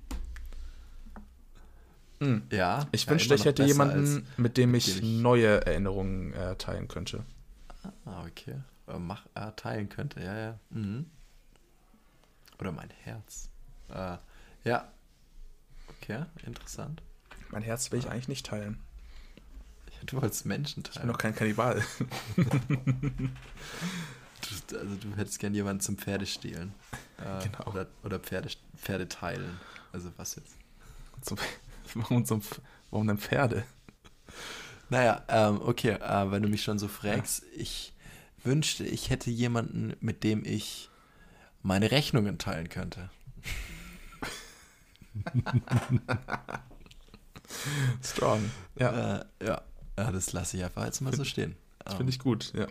Mh. Hm. Ja. Ich ja, wünschte, ich hätte jemanden, mit dem ich neue Erinnerungen äh, teilen könnte. Ah, okay. Äh, mach, äh, teilen könnte, ja, ja. Mhm. Oder mein Herz. Äh, ja. Okay, interessant. Mein Herz will ich eigentlich nicht teilen. Du wolltest Menschen teilen. Ich bin noch kein Kannibal. du, also du hättest gern jemanden zum Pferde stehlen. Äh, genau. Oder, oder Pferde, Pferde teilen. Also was jetzt? Zum, warum, zum, warum denn Pferde? Naja, ähm, okay, äh, wenn du mich schon so fragst, ja. ich wünschte, ich hätte jemanden, mit dem ich meine Rechnungen teilen könnte. Strong. Ja. Äh, ja. Ja, das lasse ich einfach jetzt mal so stehen. Das finde ich gut, ja.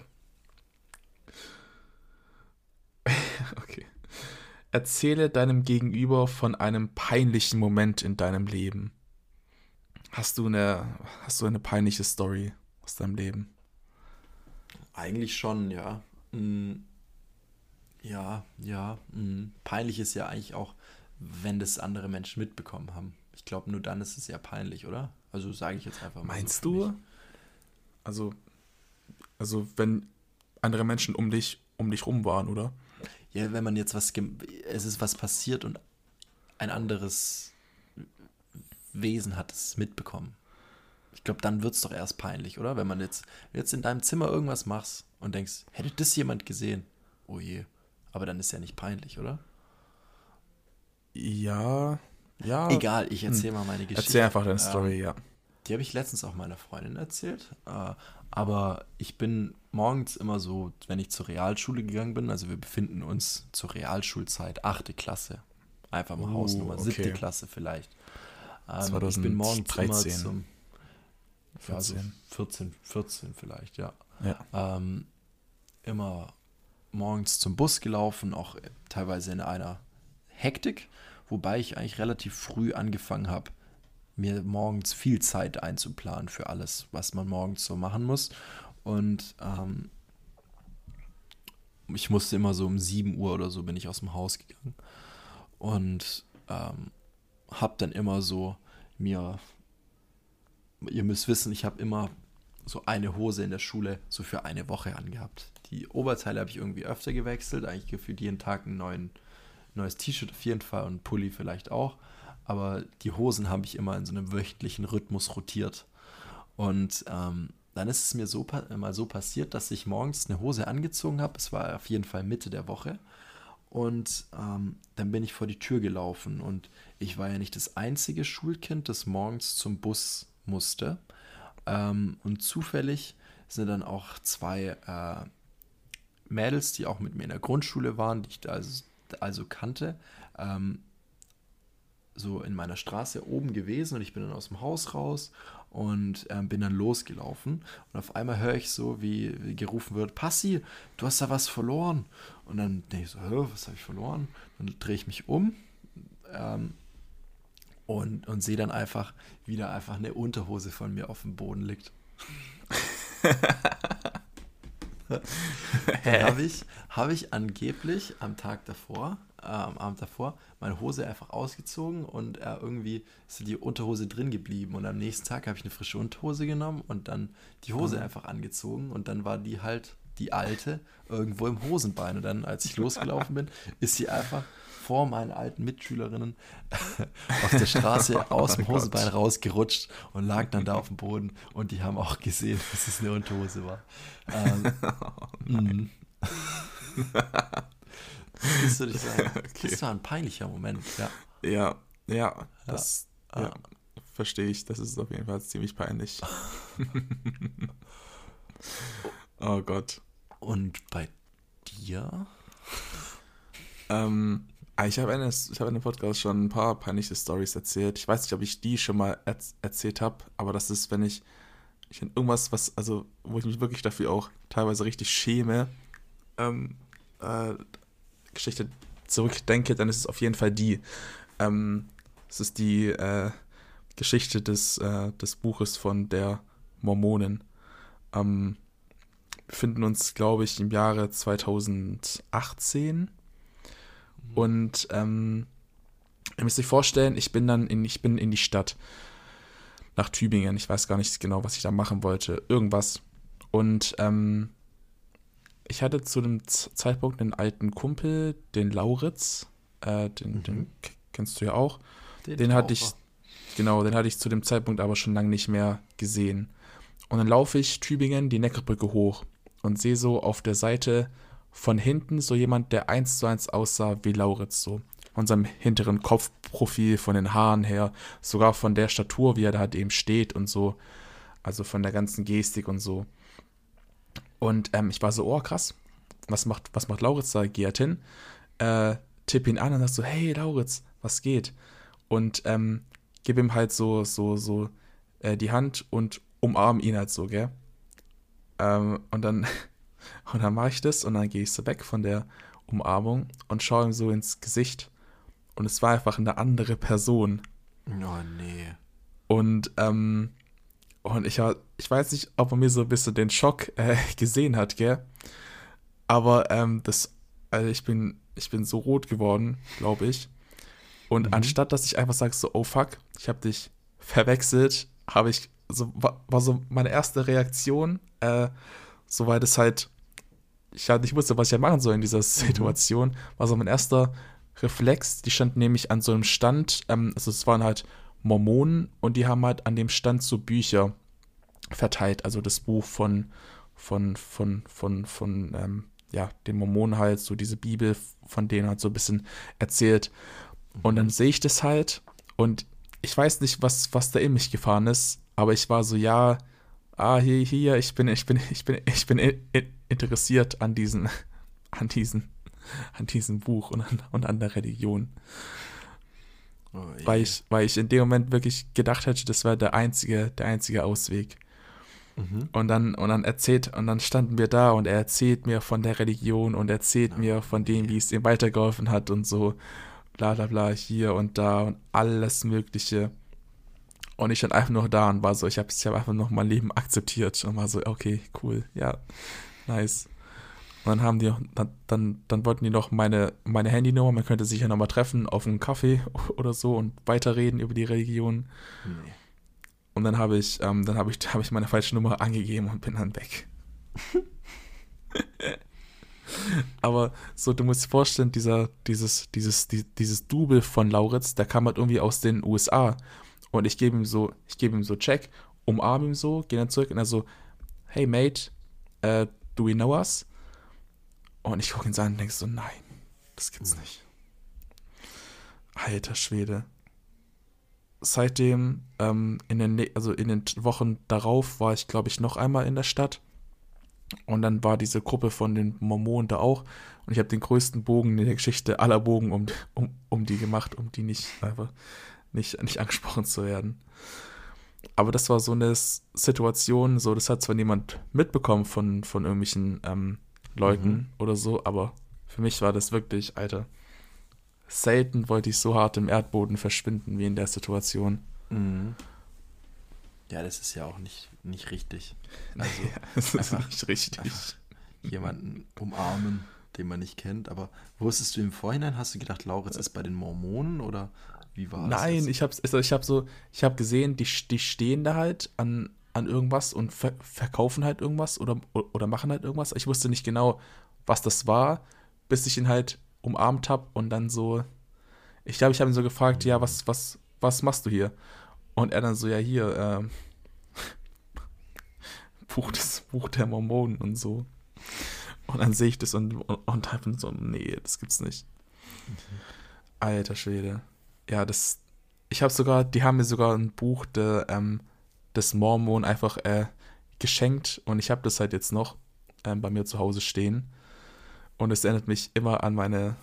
okay. Erzähle deinem Gegenüber von einem peinlichen Moment in deinem Leben. Hast du eine, hast du eine peinliche Story aus deinem Leben? Eigentlich schon, ja. Hm. Ja, ja. Hm. Peinlich ist ja eigentlich auch, wenn das andere Menschen mitbekommen haben. Ich glaube, nur dann ist es ja peinlich, oder? Also sage ich jetzt einfach mal. Meinst so du? Mich. Also, also wenn andere Menschen um dich, um dich rum waren, oder? Ja, wenn man jetzt was, es ist was passiert und ein anderes Wesen hat es mitbekommen. Ich glaube, dann wird es doch erst peinlich, oder? Wenn man jetzt, jetzt in deinem Zimmer irgendwas machst und denkst, hätte das jemand gesehen? Oh je. Aber dann ist ja nicht peinlich, oder? Ja, ja. Egal, ich erzähle hm. mal meine Geschichte. Erzähl einfach deine Story, ähm, ja. Die habe ich letztens auch meiner Freundin erzählt. Äh, Aber ich bin morgens immer so, wenn ich zur Realschule gegangen bin, also wir befinden uns zur Realschulzeit, achte Klasse. Einfach mal uh, Hausnummer, siebte okay. Klasse vielleicht. Ähm, ich bin morgens immer zum 14. Ja, so 14, 14 vielleicht, ja. ja. Ähm, immer morgens zum Bus gelaufen, auch teilweise in einer Hektik, wobei ich eigentlich relativ früh angefangen habe, mir morgens viel Zeit einzuplanen für alles, was man morgens so machen muss. Und ähm, ich musste immer so um 7 Uhr oder so bin ich aus dem Haus gegangen und ähm, habe dann immer so mir, ihr müsst wissen, ich habe immer so eine Hose in der Schule so für eine Woche angehabt. Die Oberteile habe ich irgendwie öfter gewechselt, eigentlich gefühlt jeden Tag ein neuen, neues T-Shirt auf jeden Fall und Pulli vielleicht auch. Aber die Hosen habe ich immer in so einem wöchentlichen Rhythmus rotiert. Und ähm, dann ist es mir so mal so passiert, dass ich morgens eine Hose angezogen habe. Es war auf jeden Fall Mitte der Woche. Und ähm, dann bin ich vor die Tür gelaufen. Und ich war ja nicht das einzige Schulkind, das morgens zum Bus musste. Ähm, und zufällig sind dann auch zwei äh, Mädels, die auch mit mir in der Grundschule waren, die ich also, also kannte, ähm, so in meiner Straße oben gewesen und ich bin dann aus dem Haus raus und äh, bin dann losgelaufen und auf einmal höre ich so, wie, wie, gerufen wird, Passi, du hast da was verloren. Und dann denke ich so, was habe ich verloren? Dann drehe ich mich um ähm, und, und sehe dann einfach, wie da einfach eine Unterhose von mir auf dem Boden liegt. dann habe ich, hab ich angeblich am Tag davor äh, am Abend davor meine Hose einfach ausgezogen und äh, irgendwie ist die Unterhose drin geblieben. Und am nächsten Tag habe ich eine frische Unterhose genommen und dann die Hose mhm. einfach angezogen und dann war die halt die alte irgendwo im Hosenbein. Und dann, als ich losgelaufen bin, ist sie einfach vor meinen alten Mitschülerinnen auf der Straße oh aus dem Hosenbein Gott. rausgerutscht und lag dann da auf dem Boden und die haben auch gesehen, dass es eine Unterhose war. Ähm, oh. Das, würde ich sagen. okay. das war ein peinlicher Moment, ja. Ja, ja, das ja. ja verstehe ich. Das ist auf jeden Fall ziemlich peinlich. oh Gott. Und bei dir? Ähm, ah, ich habe eine, ich habe in dem Podcast schon ein paar peinliche Stories erzählt. Ich weiß nicht, ob ich die schon mal er erzählt habe, aber das ist, wenn ich, ich irgendwas, was, also, wo ich mich wirklich dafür auch teilweise richtig schäme, ähm, äh, Geschichte zurückdenke, dann ist es auf jeden Fall die. Ähm, es ist die äh, Geschichte des, äh, des Buches von der Mormonen. Ähm, wir befinden uns, glaube ich, im Jahre 2018. Mhm. Und ähm, ihr müsst euch vorstellen, ich bin dann in, ich bin in die Stadt nach Tübingen. Ich weiß gar nicht genau, was ich da machen wollte. Irgendwas. Und ähm, ich hatte zu dem Zeitpunkt einen alten Kumpel, den Lauritz, äh, den, mhm. den kennst du ja auch. Den, den hatte ich, genau, den hatte ich zu dem Zeitpunkt aber schon lange nicht mehr gesehen. Und dann laufe ich Tübingen die Neckarbrücke hoch und sehe so auf der Seite von hinten so jemand, der eins zu eins aussah wie Lauritz so. Von seinem hinteren Kopfprofil, von den Haaren her, sogar von der Statur, wie er da halt eben steht und so. Also von der ganzen Gestik und so. Und ähm, ich war so, oh krass, was macht, was macht Lauritz da? Geh halt hin, äh, tipp ihn an und sag so, hey Lauritz, was geht? Und ähm, gib ihm halt so, so, so äh, die Hand und umarm ihn halt so, gell? Ähm, und dann, und dann mache ich das und dann gehe ich so weg von der Umarmung und schaue ihm so ins Gesicht. Und es war einfach eine andere Person. Oh nee. Und ähm, und ich, ich weiß nicht, ob er mir so ein bisschen den Schock äh, gesehen hat, gell? Aber ähm, das, also ich bin, ich bin so rot geworden, glaube ich. Und mhm. anstatt, dass ich einfach sage, so, oh fuck, ich habe dich verwechselt, habe ich, so, war, war, so meine erste Reaktion, äh, soweit es halt, ich halt nicht wusste, was ich ja machen soll in dieser mhm. Situation, war so mein erster Reflex. Die stand nämlich an so einem Stand, ähm, also es waren halt Mormonen und die haben halt an dem Stand so Bücher verteilt, also das Buch von, von, von, von, von, ähm, ja, den Mormonen halt, so diese Bibel, von denen halt so ein bisschen erzählt. Und dann sehe ich das halt und ich weiß nicht, was, was da in mich gefahren ist, aber ich war so, ja, ah, hier, hier, ich bin, ich bin, ich bin, ich bin interessiert an diesen, an diesen, an diesem Buch und an, und an der Religion. Oh, weil, ich, weil ich in dem Moment wirklich gedacht hätte, das wäre der einzige, der einzige Ausweg. Mhm. Und dann, und dann erzählt, und dann standen wir da und er erzählt mir von der Religion und erzählt oh, mir von dem, wie es ihm weitergeholfen hat und so, bla bla bla, hier und da und alles Mögliche. Und ich stand einfach nur da und war so, ich habe ich hab einfach noch mein Leben akzeptiert und war so, okay, cool, ja, nice. Und dann haben die, dann, dann, dann wollten die noch meine, meine Handynummer, man könnte sich ja nochmal treffen auf einen Kaffee oder so und weiterreden über die Religion. Nee. Und dann habe ich, ähm, dann habe ich, habe ich meine falsche Nummer angegeben und bin dann weg. Aber so, du musst dir vorstellen, dieser, dieses, dieses, die, dieses Double von Lauritz, der kam halt irgendwie aus den USA. Und ich gebe ihm so, ich gebe ihm so Check, umarme ihm so, gehe dann zurück und er so, hey mate, uh, do we know us? Und ich gucke ihn so an und denke so, nein, das gibt's hm. nicht. Alter Schwede. Seitdem, ähm, in den, also in den Wochen darauf, war ich, glaube ich, noch einmal in der Stadt. Und dann war diese Gruppe von den Mormonen da auch. Und ich habe den größten Bogen in der Geschichte aller Bogen um, um, um die gemacht, um die nicht einfach nicht, nicht angesprochen zu werden. Aber das war so eine Situation, so, das hat zwar niemand mitbekommen von, von irgendwelchen ähm, Leuten mhm. oder so, aber für mich war das wirklich, Alter, selten wollte ich so hart im Erdboden verschwinden wie in der Situation. Mhm. Ja, das ist ja auch nicht, nicht richtig. Also das ist nicht richtig. Jemanden umarmen, den man nicht kennt. Aber wusstest du im Vorhinein, hast du gedacht, Lauritz ist bei den Mormonen oder wie war Nein, das? ich habe also ich hab so, ich habe gesehen, die, die stehen da halt an, an irgendwas und ver verkaufen halt irgendwas oder, oder machen halt irgendwas. Ich wusste nicht genau, was das war, bis ich ihn halt umarmt habe und dann so, ich glaube, ich habe ihn so gefragt, ja, was, was, was machst du hier? Und er dann so, ja, hier, ähm, Buch, das Buch der Mormonen und so. Und dann sehe ich das und, und, und einfach so, nee, das gibt's nicht. Mhm. Alter Schwede. Ja, das, ich habe sogar, die haben mir sogar ein Buch de, ähm, des Mormon einfach äh, geschenkt und ich habe das halt jetzt noch ähm, bei mir zu Hause stehen. Und es erinnert mich immer an meine,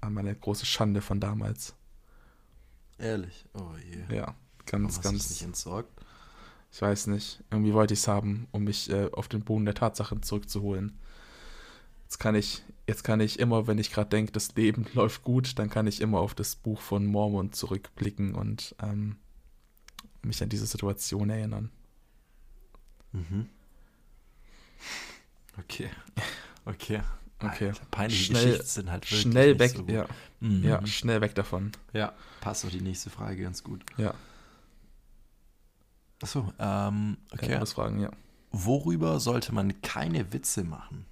an meine große Schande von damals. Ehrlich? Oh je. Ja, ganz, Warum ganz. Hast nicht entsorgt? Ich weiß nicht. Irgendwie wollte ich es haben, um mich äh, auf den Boden der Tatsachen zurückzuholen. Jetzt kann ich, jetzt kann ich immer, wenn ich gerade denke, das Leben läuft gut, dann kann ich immer auf das Buch von Mormon zurückblicken und ähm, mich an diese Situation erinnern. Mhm. Okay. Okay. Okay. Alter, peinliche schnell, Geschichten sind halt wirklich Schnell weg, so ja. Mhm. ja. Schnell weg davon. Ja, passt auf die nächste Frage ganz gut. Ja. Achso, ähm, okay. Ja, fragen, ja. Worüber sollte man keine Witze machen?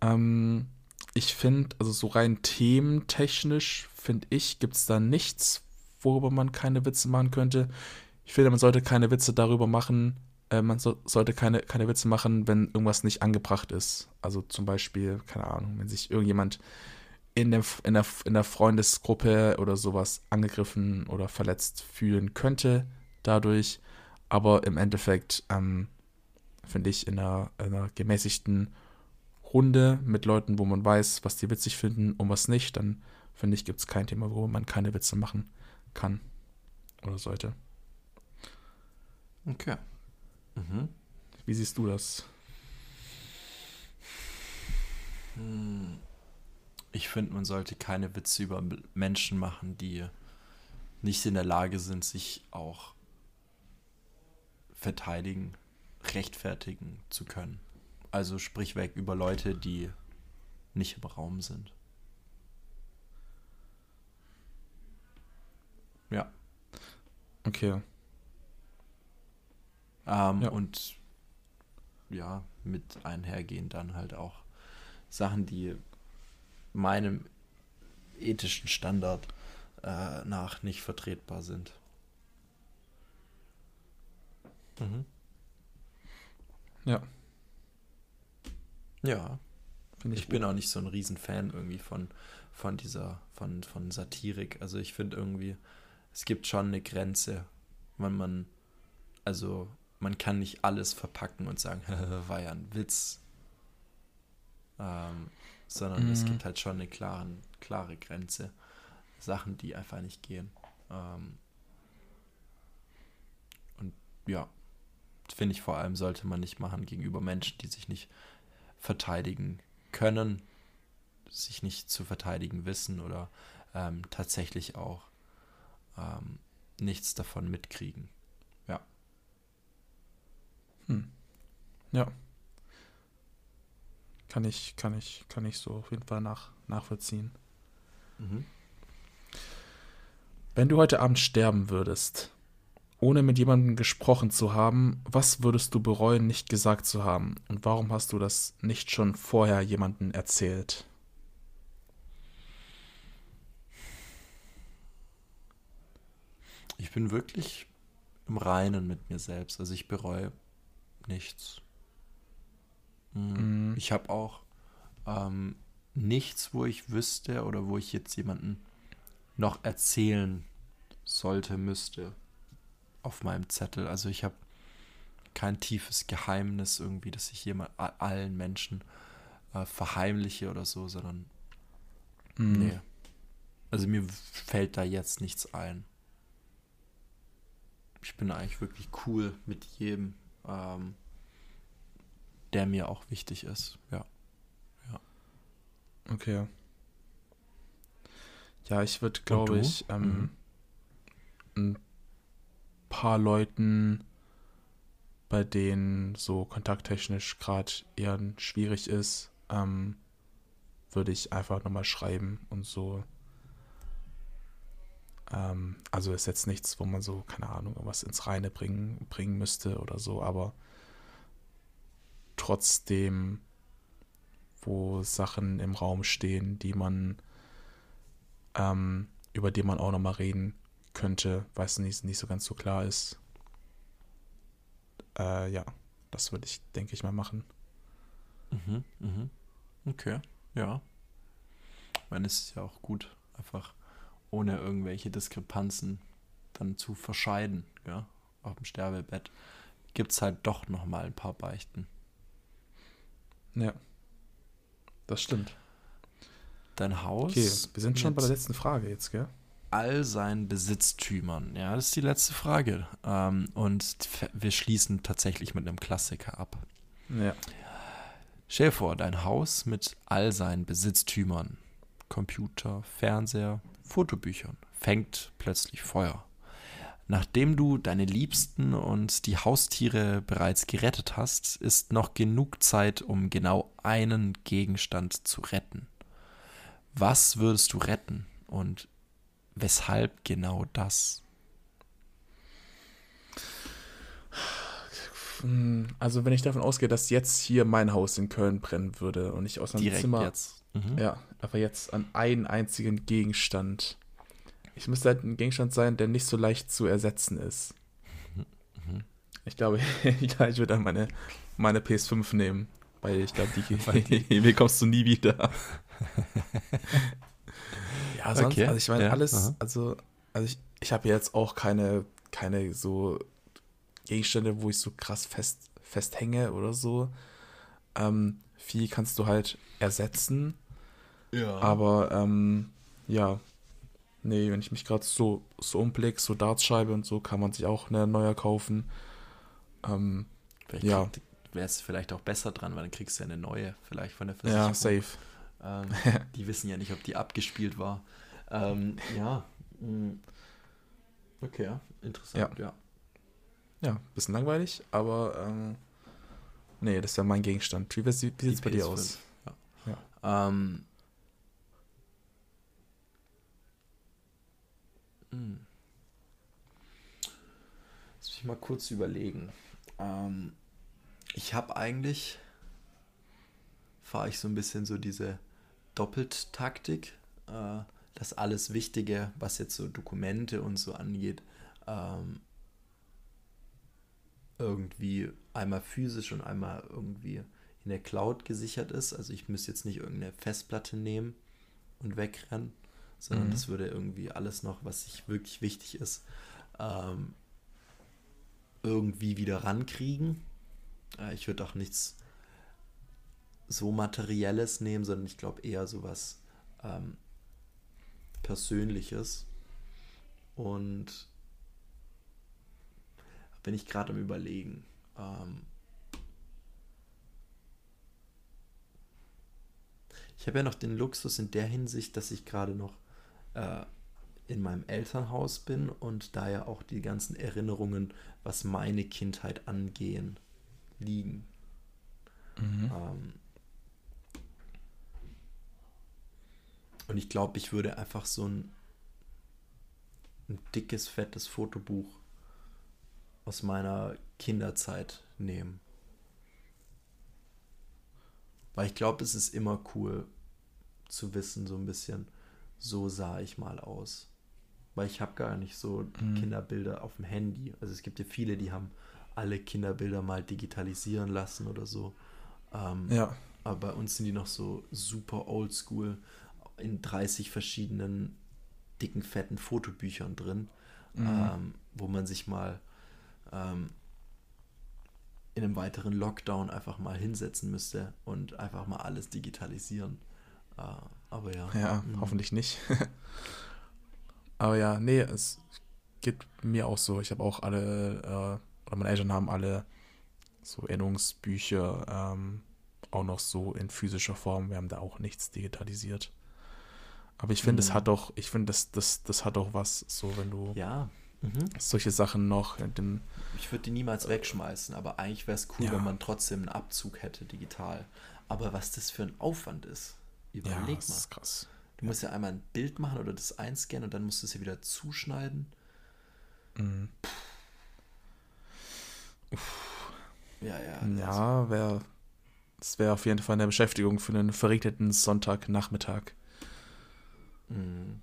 Ähm, ich finde, also so rein thementechnisch, finde ich, gibt es da nichts, worüber man keine Witze machen könnte. Ich finde, man sollte keine Witze darüber machen, äh, man so, sollte keine, keine Witze machen, wenn irgendwas nicht angebracht ist. Also zum Beispiel, keine Ahnung, wenn sich irgendjemand in der, in der, in der Freundesgruppe oder sowas angegriffen oder verletzt fühlen könnte dadurch. Aber im Endeffekt ähm, finde ich in einer, in einer gemäßigten Runde mit Leuten, wo man weiß, was die witzig finden und was nicht, dann finde ich, gibt es kein Thema, wo man keine Witze machen kann oder sollte. Okay. Mhm. Wie siehst du das? Hm. Ich finde, man sollte keine Witze über Menschen machen, die nicht in der Lage sind, sich auch verteidigen, rechtfertigen zu können. Also sprich weg über Leute, die nicht im Raum sind. Ja. Okay. Ähm, ja. Und ja, mit einhergehen dann halt auch Sachen, die meinem ethischen Standard äh, nach nicht vertretbar sind. Mhm. Ja. Ja. ich, ich bin auch nicht so ein Riesenfan irgendwie von, von dieser, von, von Satirik. Also ich finde irgendwie, es gibt schon eine Grenze, wenn man Also man kann nicht alles verpacken und sagen, war ja ein Witz. Ähm, sondern mhm. es gibt halt schon eine klaren, klare Grenze. Sachen, die einfach nicht gehen. Ähm, und ja, finde ich vor allem sollte man nicht machen gegenüber Menschen, die sich nicht verteidigen können, sich nicht zu verteidigen wissen oder ähm, tatsächlich auch ähm, nichts davon mitkriegen. Ja. Hm. Ja. Kann ich, kann ich, kann ich so auf jeden Fall nach, nachvollziehen. Mhm. Wenn du heute Abend sterben würdest, ohne mit jemandem gesprochen zu haben, was würdest du bereuen, nicht gesagt zu haben? Und warum hast du das nicht schon vorher jemandem erzählt? Ich bin wirklich im Reinen mit mir selbst. Also ich bereue nichts. Mhm. Ich habe auch ähm, nichts, wo ich wüsste oder wo ich jetzt jemanden noch erzählen sollte, müsste auf meinem Zettel. Also ich habe kein tiefes Geheimnis irgendwie, dass ich jemand allen Menschen äh, verheimliche oder so, sondern mhm. nee. Also mir fällt da jetzt nichts ein. Ich bin eigentlich wirklich cool mit jedem. Ähm, der mir auch wichtig ist. Ja. Ja. Okay. Ja, ich würde, glaube ich, ähm, mhm. ein paar Leuten, bei denen so kontakttechnisch gerade eher schwierig ist, ähm, würde ich einfach nochmal schreiben und so. Ähm, also ist jetzt nichts, wo man so, keine Ahnung, was ins Reine bringen, bringen müsste oder so, aber trotzdem, wo Sachen im Raum stehen, die man, ähm, über die man auch nochmal reden könnte, weil es nicht, nicht so ganz so klar ist. Äh, ja, das würde ich, denke ich mal, machen. Mhm, mhm. Okay, ja. Ich meine, es ist ja auch gut, einfach ohne irgendwelche Diskrepanzen dann zu verscheiden, ja, auf dem Sterbebett, gibt es halt doch nochmal ein paar Beichten. Ja. Das stimmt. Dein Haus. Okay, wir sind schon bei der letzten Frage jetzt, gell? All seinen Besitztümern. Ja, das ist die letzte Frage. Ähm, und wir schließen tatsächlich mit einem Klassiker ab. Ja. Stell dir vor, dein Haus mit all seinen Besitztümern, Computer, Fernseher, Fotobüchern, fängt plötzlich Feuer. Nachdem du deine Liebsten und die Haustiere bereits gerettet hast, ist noch genug Zeit, um genau einen Gegenstand zu retten. Was würdest du retten und weshalb genau das? Also wenn ich davon ausgehe, dass jetzt hier mein Haus in Köln brennen würde und ich aus einem Direkt Zimmer, jetzt. Mhm. ja, aber jetzt an einen einzigen Gegenstand ich müsste halt ein Gegenstand sein, der nicht so leicht zu ersetzen ist. Mhm. Ich glaube, ich würde dann meine, meine PS5 nehmen, weil ich glaube, die, die bekommst du nie wieder. ja, sonst, okay. also ich meine, ja, alles, aha. also, also ich, ich habe jetzt auch keine, keine so Gegenstände, wo ich so krass fest, festhänge oder so. Ähm, viel kannst du halt ersetzen. Ja. Aber ähm, ja, Nee, wenn ich mich gerade so, so umblicke, so Dartscheibe und so, kann man sich auch eine neue kaufen. Ähm, ja. Wäre es vielleicht auch besser dran, weil dann kriegst du ja eine neue, vielleicht von der Versicherung. Ja, safe. Ähm, die wissen ja nicht, ob die abgespielt war. Ähm, ja. Mm. Okay, ja. interessant, ja. Ja, ja bisschen langweilig, aber ähm, nee, das wäre mein Gegenstand. Wie, wie sieht es bei dir aus? Ja. ja. Ähm, Hm. Lass mich mal kurz überlegen. Ähm, ich habe eigentlich, fahre ich so ein bisschen so diese Doppelt-Taktik, äh, dass alles Wichtige, was jetzt so Dokumente und so angeht, ähm, irgendwie einmal physisch und einmal irgendwie in der Cloud gesichert ist. Also ich müsste jetzt nicht irgendeine Festplatte nehmen und wegrennen, sondern mhm. das würde irgendwie alles noch, was sich wirklich wichtig ist, ähm, irgendwie wieder rankriegen. Äh, ich würde auch nichts so Materielles nehmen, sondern ich glaube eher sowas ähm, Persönliches. Und bin ich gerade am Überlegen. Ähm, ich habe ja noch den Luxus in der Hinsicht, dass ich gerade noch äh, in meinem Elternhaus bin und da ja auch die ganzen Erinnerungen, was meine Kindheit angehen, liegen. Mhm. Ähm, und ich glaube, ich würde einfach so ein, ein dickes, fettes Fotobuch aus meiner Kinderzeit nehmen. Weil ich glaube, es ist immer cool zu wissen, so ein bisschen, so sah ich mal aus. Weil ich habe gar nicht so mhm. Kinderbilder auf dem Handy. Also es gibt ja viele, die haben alle Kinderbilder mal digitalisieren lassen oder so. Ähm, ja. Aber bei uns sind die noch so super oldschool in 30 verschiedenen dicken, fetten Fotobüchern drin, mhm. ähm, wo man sich mal ähm, in einem weiteren Lockdown einfach mal hinsetzen müsste und einfach mal alles digitalisieren. Äh, aber ja. Ja, mhm. hoffentlich nicht. aber ja, nee, es geht mir auch so. Ich habe auch alle, äh, oder meine Eltern haben alle so Erinnerungsbücher ähm, auch noch so in physischer Form. Wir haben da auch nichts digitalisiert. Aber ich finde, es mhm. hat doch, ich finde, das, das, das hat doch was, so wenn du. Ja, Mhm. Solche Sachen noch. Dem, ich würde die niemals wegschmeißen, aber eigentlich wäre es cool, ja. wenn man trotzdem einen Abzug hätte digital. Aber was das für ein Aufwand ist, überleg ja, das mal. Ist krass. Du musst ja einmal ein Bild machen oder das einscannen und dann musst du es ja wieder zuschneiden. Mhm. Ja, ja. Ja, wäre. Das wäre auf jeden Fall eine Beschäftigung für einen verregneten Sonntagnachmittag. Mhm.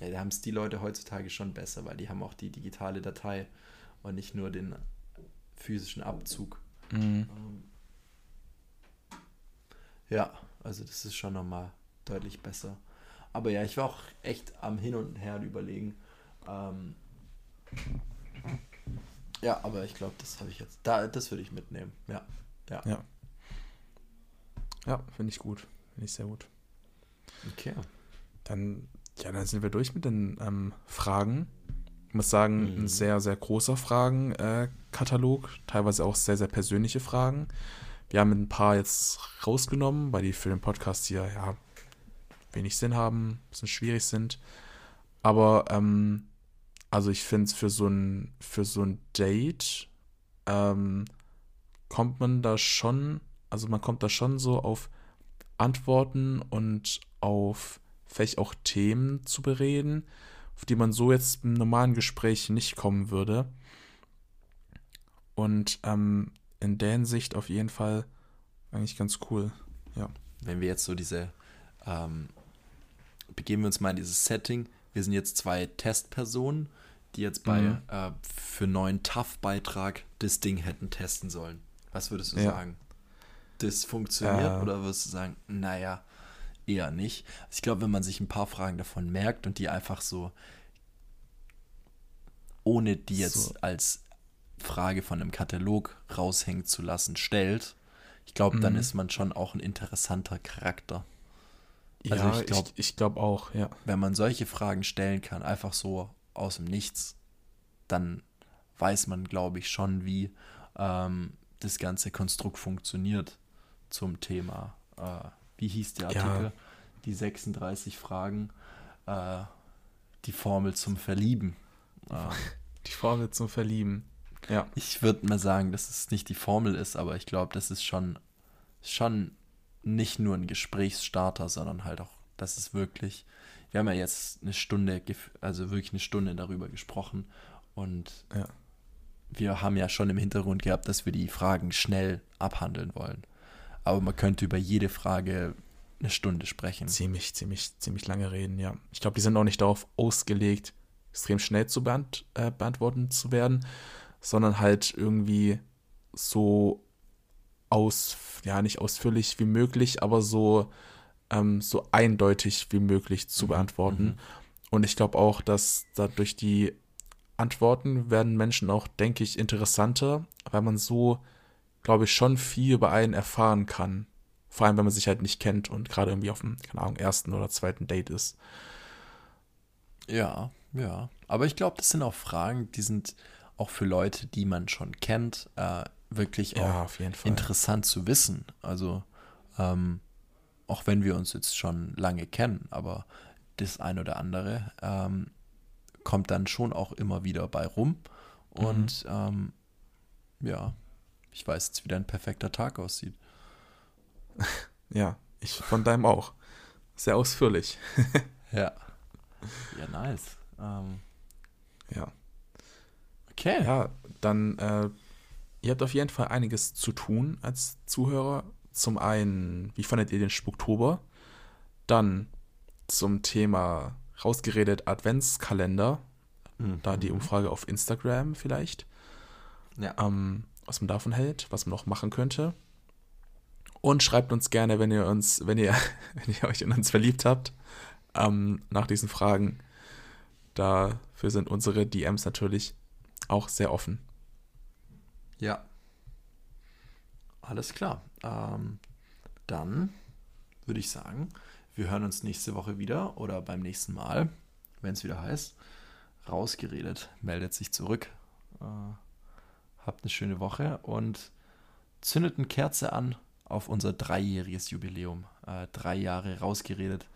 Ja, da haben es die Leute heutzutage schon besser, weil die haben auch die digitale Datei und nicht nur den physischen Abzug. Mhm. Ähm, ja, also das ist schon nochmal deutlich besser. Aber ja, ich war auch echt am Hin und Her überlegen. Ähm, ja, aber ich glaube, das habe ich jetzt. Da, das würde ich mitnehmen. Ja. Ja. Ja, ja finde ich gut. Finde ich sehr gut. Okay. Dann ja, dann sind wir durch mit den ähm, Fragen. Ich muss sagen, mhm. ein sehr, sehr großer Fragenkatalog, äh, teilweise auch sehr, sehr persönliche Fragen. Wir haben ein paar jetzt rausgenommen, weil die für den Podcast hier ja wenig Sinn haben, ein bisschen schwierig sind. Aber ähm, also ich finde es für so ein für so ein Date ähm, kommt man da schon, also man kommt da schon so auf Antworten und auf vielleicht auch Themen zu bereden, auf die man so jetzt im normalen Gespräch nicht kommen würde. Und ähm, in der Hinsicht auf jeden Fall eigentlich ganz cool. Ja. Wenn wir jetzt so diese, ähm, begeben wir uns mal in dieses Setting. Wir sind jetzt zwei Testpersonen, die jetzt bei mhm. äh, für neuen TAF-Beitrag das Ding hätten testen sollen. Was würdest du ja. sagen? Das funktioniert äh, oder würdest du sagen, naja, eher nicht. Also ich glaube, wenn man sich ein paar Fragen davon merkt und die einfach so, ohne die jetzt so. als Frage von einem Katalog raushängen zu lassen, stellt, ich glaube, mhm. dann ist man schon auch ein interessanter Charakter. Also ja, ich glaube ich, ich glaub auch, ja. Wenn man solche Fragen stellen kann, einfach so aus dem Nichts, dann weiß man, glaube ich, schon, wie ähm, das ganze Konstrukt funktioniert zum Thema äh, wie hieß der Artikel? Ja. Die 36 Fragen, äh, die Formel zum Verlieben. Die Formel zum Verlieben. Ja. Ich würde mal sagen, dass es nicht die Formel ist, aber ich glaube, das ist schon, schon nicht nur ein Gesprächsstarter, sondern halt auch, das ist wirklich, wir haben ja jetzt eine Stunde, also wirklich eine Stunde darüber gesprochen und ja. wir haben ja schon im Hintergrund gehabt, dass wir die Fragen schnell abhandeln wollen aber man könnte über jede Frage eine Stunde sprechen. Ziemlich, ziemlich, ziemlich lange reden, ja. Ich glaube, die sind auch nicht darauf ausgelegt, extrem schnell zu beant äh, beantworten zu werden, sondern halt irgendwie so aus, ja, nicht ausführlich wie möglich, aber so, ähm, so eindeutig wie möglich zu mhm. beantworten. Mhm. Und ich glaube auch, dass dadurch die Antworten werden Menschen auch, denke ich, interessanter, weil man so, glaube ich, schon viel über einen erfahren kann. Vor allem, wenn man sich halt nicht kennt und gerade irgendwie auf dem, keine Ahnung, ersten oder zweiten Date ist. Ja, ja. Aber ich glaube, das sind auch Fragen, die sind auch für Leute, die man schon kennt, äh, wirklich Ja, auch interessant zu wissen. Also, ähm, auch wenn wir uns jetzt schon lange kennen, aber das ein oder andere ähm, kommt dann schon auch immer wieder bei rum. Und ähm, ja, ich weiß jetzt, wie dein perfekter Tag aussieht. Ja, ich von deinem auch. Sehr ausführlich. Ja. Ja, nice. Ähm, Ja. okay. Ja, dann, äh, ihr habt auf jeden Fall einiges zu tun als Zuhörer. Zum einen, wie fandet ihr den Spuktober? Dann zum Thema rausgeredet Adventskalender. Mhm. Da die Umfrage auf Instagram vielleicht. Ja. ähm, was man davon hält, was man noch machen könnte. Und schreibt uns gerne, wenn ihr uns, wenn ihr, wenn ihr euch in uns verliebt habt, ähm, nach diesen Fragen. Dafür sind unsere DMs natürlich auch sehr offen. Ja. Alles klar. Ähm, dann würde ich sagen, wir hören uns nächste Woche wieder oder beim nächsten Mal, wenn es wieder heißt, rausgeredet, meldet sich zurück. Äh, habt eine schöne Woche und zündet eine Kerze an auf unser dreijähriges Jubiläum. Äh, drei Jahre rausgeredet.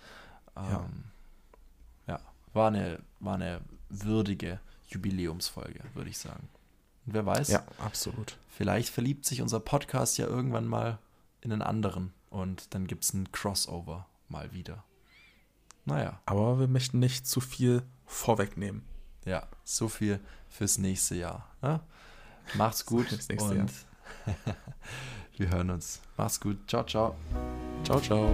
Ähm, Ja. ja, war eine, war eine würdige Jubiläumsfolge, würde ich sagen. Und wer weiß, Ja, absolut. Vielleicht verliebt sich unser Podcast ja irgendwann mal in einen anderen und dann gibt es ein Crossover mal wieder. Naja, Aber wir möchten nicht zu viel vorwegnehmen. ja, so viel fürs nächste Jahr. Ne? Macht's gut fürs nächste und wir hören uns. Macht's gut. Ciao, ciao. Ciao, ciao.